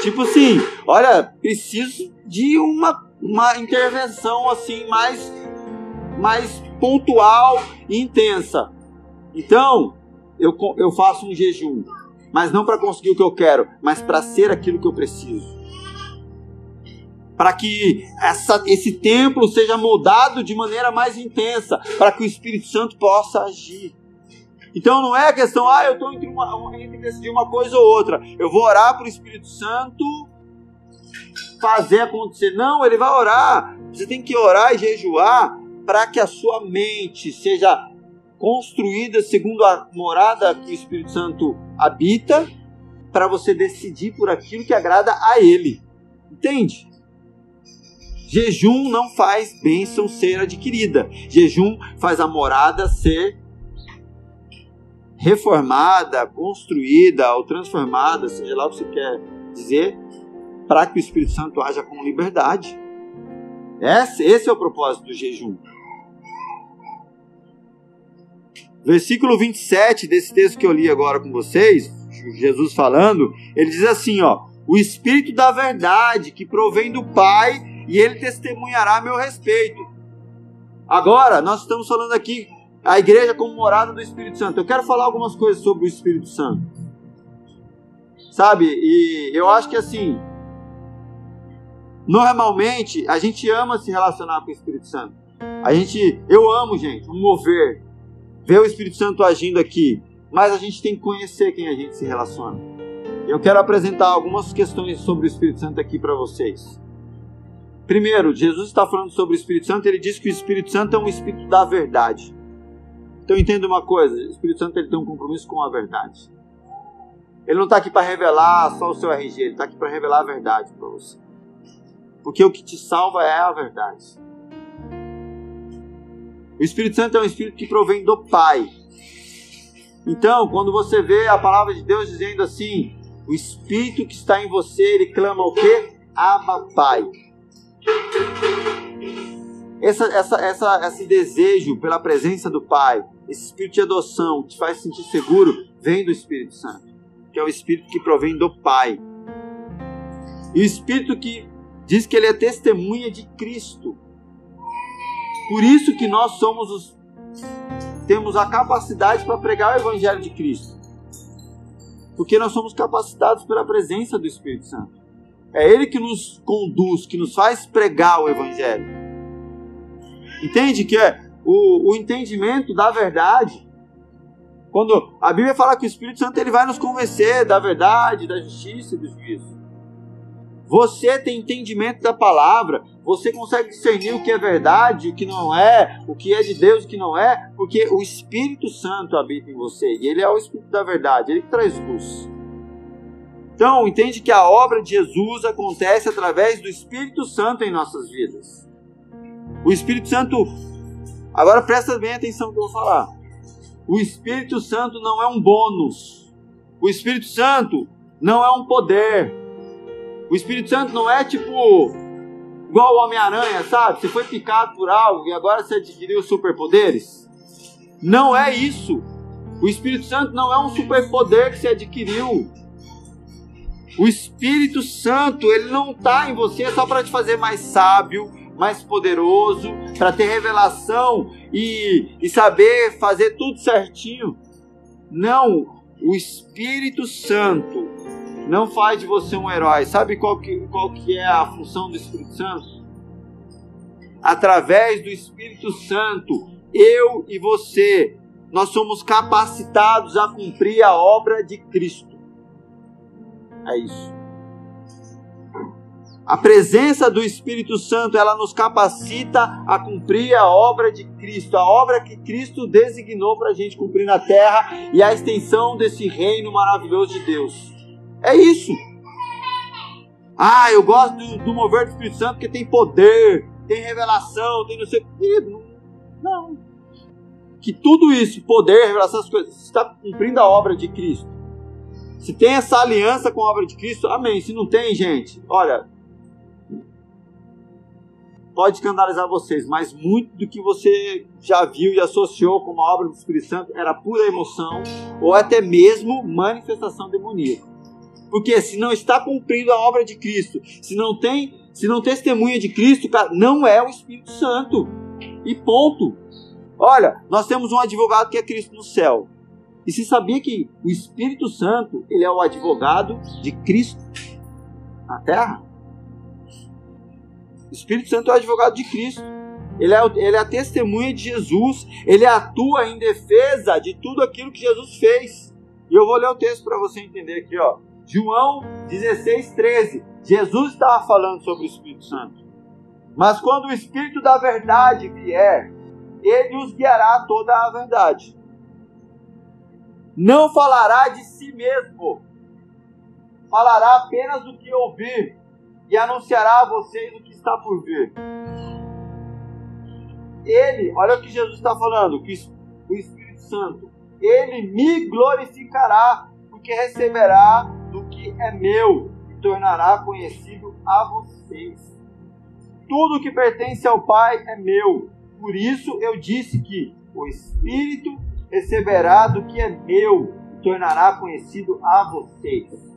Tipo assim, olha, preciso de uma, uma intervenção assim mais, mais pontual e intensa. Então, eu, eu faço um jejum, mas não para conseguir o que eu quero, mas para ser aquilo que eu preciso para que essa, esse templo seja moldado de maneira mais intensa, para que o Espírito Santo possa agir. Então não é a questão, ah, eu estou entre, uma, entre decidir uma coisa ou outra. Eu vou orar para o Espírito Santo fazer acontecer. Não, ele vai orar. Você tem que orar e jejuar para que a sua mente seja construída segundo a morada que o Espírito Santo habita, para você decidir por aquilo que agrada a Ele. Entende? Jejum não faz bênção ser adquirida. Jejum faz a morada ser reformada, construída ou transformada, seja lá o que você quer dizer, para que o Espírito Santo haja com liberdade. Esse, esse é o propósito do jejum. Versículo 27 desse texto que eu li agora com vocês, Jesus falando, ele diz assim, ó: "O espírito da verdade que provém do Pai, e ele testemunhará a meu respeito." Agora, nós estamos falando aqui a igreja como morada do Espírito Santo. Eu quero falar algumas coisas sobre o Espírito Santo. Sabe? E eu acho que assim, normalmente a gente ama se relacionar com o Espírito Santo. A gente, eu amo, gente, mover, ver o Espírito Santo agindo aqui, mas a gente tem que conhecer quem a gente se relaciona. Eu quero apresentar algumas questões sobre o Espírito Santo aqui para vocês. Primeiro, Jesus está falando sobre o Espírito Santo, ele diz que o Espírito Santo é um espírito da verdade. Então entenda uma coisa, o Espírito Santo ele tem um compromisso com a verdade. Ele não está aqui para revelar só o seu RG, ele está aqui para revelar a verdade para você. Porque o que te salva é a verdade. O Espírito Santo é um espírito que provém do Pai. Então, quando você vê a palavra de Deus dizendo assim, o Espírito que está em você, ele clama o quê? Abba Pai. Essa, essa, essa, esse desejo pela presença do Pai, esse espírito de adoção que te faz sentir seguro, vem do Espírito Santo, que é o espírito que provém do Pai. E o espírito que diz que ele é testemunha de Cristo. Por isso que nós somos os temos a capacidade para pregar o evangelho de Cristo. Porque nós somos capacitados pela presença do Espírito Santo. É ele que nos conduz, que nos faz pregar o evangelho. Entende que é o, o entendimento da verdade. Quando a Bíblia fala que o Espírito Santo ele vai nos convencer da verdade, da justiça e do juízo. Você tem entendimento da palavra, você consegue discernir o que é verdade, o que não é, o que é de Deus e o que não é, porque o Espírito Santo habita em você e ele é o Espírito da verdade, ele traz luz. Então, entende que a obra de Jesus acontece através do Espírito Santo em nossas vidas. O Espírito Santo Agora presta bem atenção que eu vou falar. O Espírito Santo não é um bônus. O Espírito Santo não é um poder. O Espírito Santo não é tipo igual o Homem-Aranha, sabe? Você foi picado por algo e agora você adquiriu superpoderes. Não é isso. O Espírito Santo não é um superpoder que você adquiriu. O Espírito Santo, ele não está em você só para te fazer mais sábio, mais poderoso, para ter revelação e, e saber fazer tudo certinho. Não, o Espírito Santo não faz de você um herói. Sabe qual que, qual que é a função do Espírito Santo? Através do Espírito Santo, eu e você, nós somos capacitados a cumprir a obra de Cristo. É isso. A presença do Espírito Santo, ela nos capacita a cumprir a obra de Cristo, a obra que Cristo designou para a gente cumprir na terra e a extensão desse reino maravilhoso de Deus. É isso. Ah, eu gosto do, do mover do Espírito Santo porque tem poder, tem revelação, tem não sei o que. Não. Que tudo isso, poder, revelação, essas coisas, está cumprindo a obra de Cristo. Se tem essa aliança com a obra de Cristo, amém. Se não tem, gente, olha, pode escandalizar vocês, mas muito do que você já viu e associou com a obra do Espírito Santo era pura emoção ou até mesmo manifestação demoníaca. Porque se não está cumprindo a obra de Cristo, se não tem, se não testemunha de Cristo, não é o Espírito Santo. E ponto. Olha, nós temos um advogado que é Cristo no céu. E se sabia que o Espírito Santo, ele é o advogado de Cristo na terra? Espírito Santo é o advogado de Cristo. Ele é, ele é a testemunha de Jesus. Ele atua em defesa de tudo aquilo que Jesus fez. E eu vou ler o texto para você entender aqui, ó. João 16, 13. Jesus estava falando sobre o Espírito Santo. Mas quando o Espírito da verdade vier, ele os guiará a toda a verdade. Não falará de si mesmo, falará apenas do que ouvir e anunciará a vocês o está por vir. Ele, olha o que Jesus está falando, que o Espírito Santo, ele me glorificará, porque receberá do que é meu e tornará conhecido a vocês. Tudo que pertence ao Pai é meu. Por isso eu disse que o Espírito receberá do que é meu e tornará conhecido a vocês.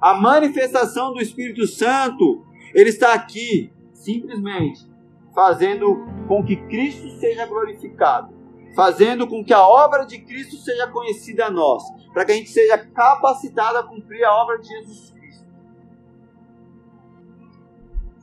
A manifestação do Espírito Santo, ele está aqui simplesmente fazendo com que Cristo seja glorificado, fazendo com que a obra de Cristo seja conhecida a nós, para que a gente seja capacitado a cumprir a obra de Jesus Cristo.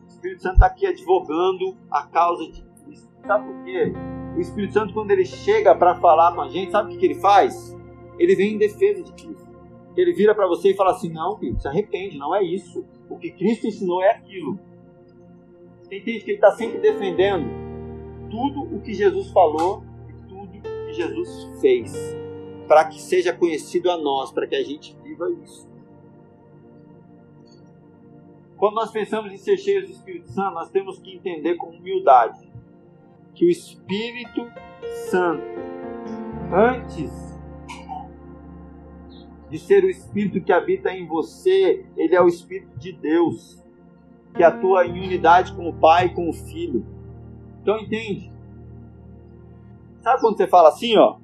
O Espírito Santo está aqui advogando a causa de Cristo. Sabe por quê? O Espírito Santo, quando ele chega para falar com a gente, sabe o que ele faz? Ele vem em defesa de Cristo. Ele vira para você e fala assim: Não, filho, se arrepende, não é isso. O que Cristo ensinou é aquilo. Você entende que ele está sempre defendendo tudo o que Jesus falou e tudo que Jesus fez, para que seja conhecido a nós, para que a gente viva isso. Quando nós pensamos em ser cheios do Espírito Santo, nós temos que entender com humildade que o Espírito Santo, antes de ser o Espírito que habita em você, ele é o Espírito de Deus que atua em unidade com o Pai e com o Filho. Então entende? Sabe quando você fala assim, ó?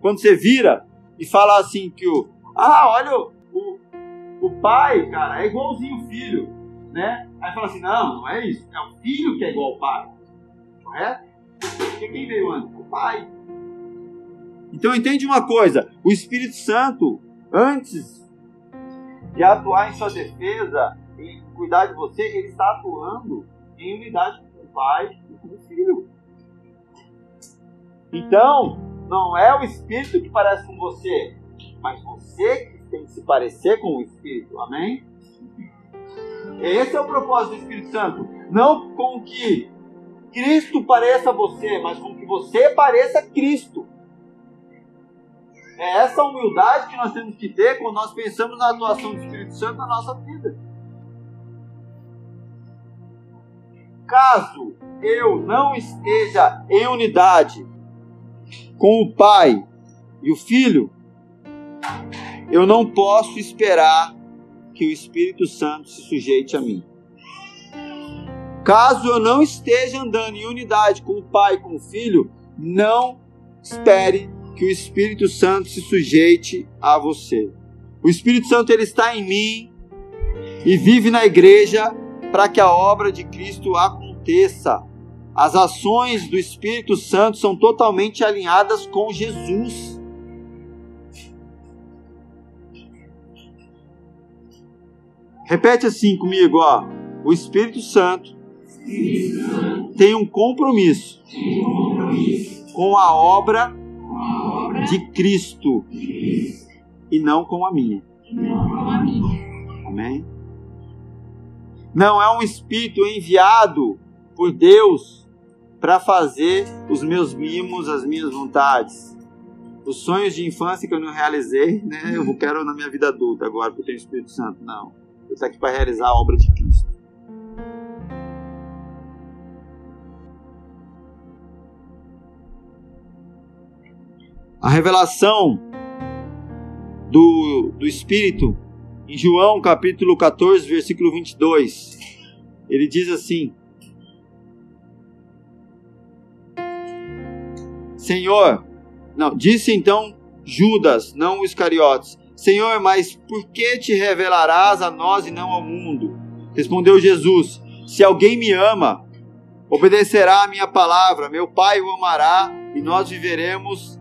Quando você vira e fala assim que o ah, olha o, o, o pai, cara, é igualzinho o filho, né? Aí fala assim, não, não é isso, é o filho que é igual ao pai, correto? Porque quem veio antes? O pai. Então entende uma coisa, o Espírito Santo, antes de atuar em sua defesa, cuidar de você, ele está atuando em unidade com o Pai e com o Filho. Então, não é o Espírito que parece com você, mas você que tem que se parecer com o Espírito. Amém? Esse é o propósito do Espírito Santo. Não com que Cristo pareça você, mas com que você pareça Cristo. É essa humildade que nós temos que ter quando nós pensamos na atuação do Espírito Santo na nossa vida. Caso eu não esteja em unidade com o Pai e o Filho, eu não posso esperar que o Espírito Santo se sujeite a mim. Caso eu não esteja andando em unidade com o Pai e com o Filho, não espere que o Espírito Santo se sujeite a você. O Espírito Santo ele está em mim e vive na igreja para que a obra de Cristo aconteça. As ações do Espírito Santo são totalmente alinhadas com Jesus. Repete assim comigo, ó. O Espírito Santo, tem um compromisso, com a obra, de Cristo, e não com a minha. Amém? Não é um espírito enviado por Deus para fazer os meus mimos, as minhas vontades. Os sonhos de infância que eu não realizei, né? Eu quero na minha vida adulta agora, porque eu tenho o Espírito Santo. Não. Eu estou aqui para realizar a obra de Cristo. A revelação do, do Espírito em João capítulo 14, versículo 22, ele diz assim: Senhor, não, disse então Judas, não os Iscariotes: Senhor, mas por que te revelarás a nós e não ao mundo? Respondeu Jesus: Se alguém me ama, obedecerá a minha palavra, meu Pai o amará e nós viveremos,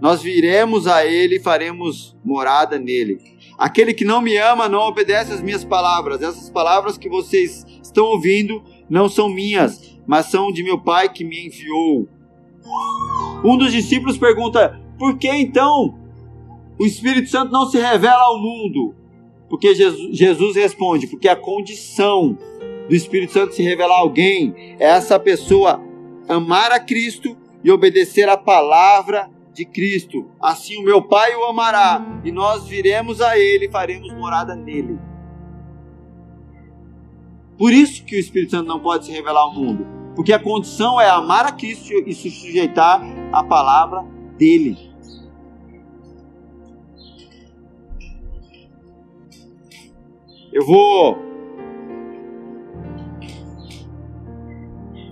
nós viremos a ele e faremos morada nele. Aquele que não me ama não obedece às minhas palavras. Essas palavras que vocês estão ouvindo não são minhas, mas são de meu Pai que me enviou. Um dos discípulos pergunta: por que então o Espírito Santo não se revela ao mundo? Porque Jesus, responde: porque a condição do Espírito Santo se revelar a alguém é essa pessoa amar a Cristo e obedecer a palavra de Cristo. Assim o meu Pai o amará, e nós viremos a ele e faremos morada nele. Por isso que o Espírito Santo não pode se revelar ao mundo, porque a condição é amar a Cristo e se sujeitar à palavra dele. Eu vou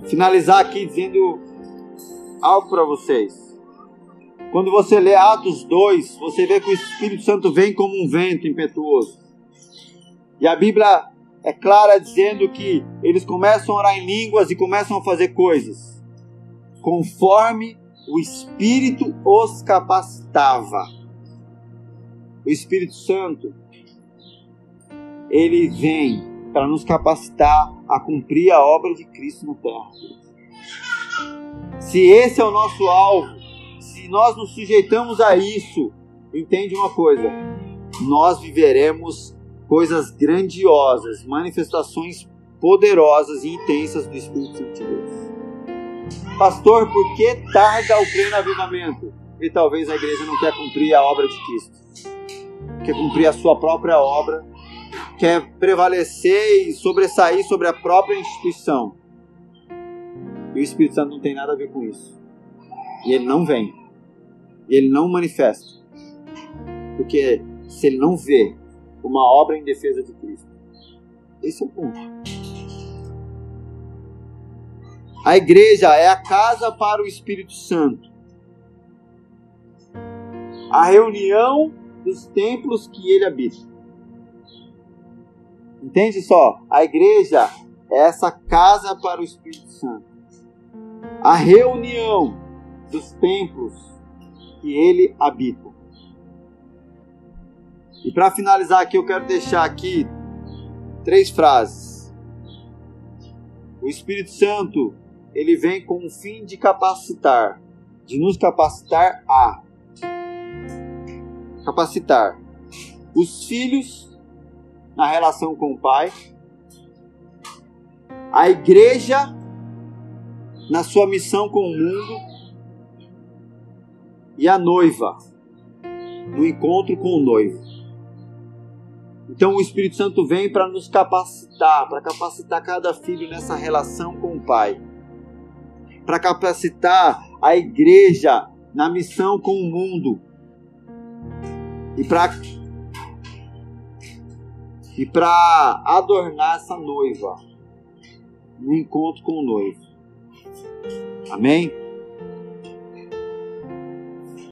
finalizar aqui dizendo algo para vocês. Quando você lê Atos 2, você vê que o Espírito Santo vem como um vento impetuoso. E a Bíblia é clara dizendo que eles começam a orar em línguas e começam a fazer coisas conforme o Espírito os capacitava. O Espírito Santo, ele vem para nos capacitar a cumprir a obra de Cristo na terra. Se esse é o nosso alvo, se nós nos sujeitamos a isso, entende uma coisa: nós viveremos coisas grandiosas, manifestações poderosas e intensas do Espírito Santo de Deus. Pastor, por que tarda o pleno avivamento? E talvez a igreja não quer cumprir a obra de Cristo, quer cumprir a sua própria obra, quer prevalecer e sobressair sobre a própria instituição. E o Espírito Santo não tem nada a ver com isso. E ele não vem. E ele não manifesta. Porque se ele não vê uma obra em defesa de Cristo, esse é o ponto. A igreja é a casa para o Espírito Santo. A reunião dos templos que ele habita. Entende só? A igreja é essa casa para o Espírito Santo. A reunião dos templos que ele habita. E para finalizar aqui, eu quero deixar aqui três frases. O Espírito Santo ele vem com o fim de capacitar, de nos capacitar a capacitar os filhos na relação com o Pai, a igreja na sua missão com o mundo e a noiva no encontro com o noivo. Então o Espírito Santo vem para nos capacitar, para capacitar cada filho nessa relação com o Pai para capacitar a igreja na missão com o mundo e para e para adornar essa noiva no encontro com o noivo. Amém?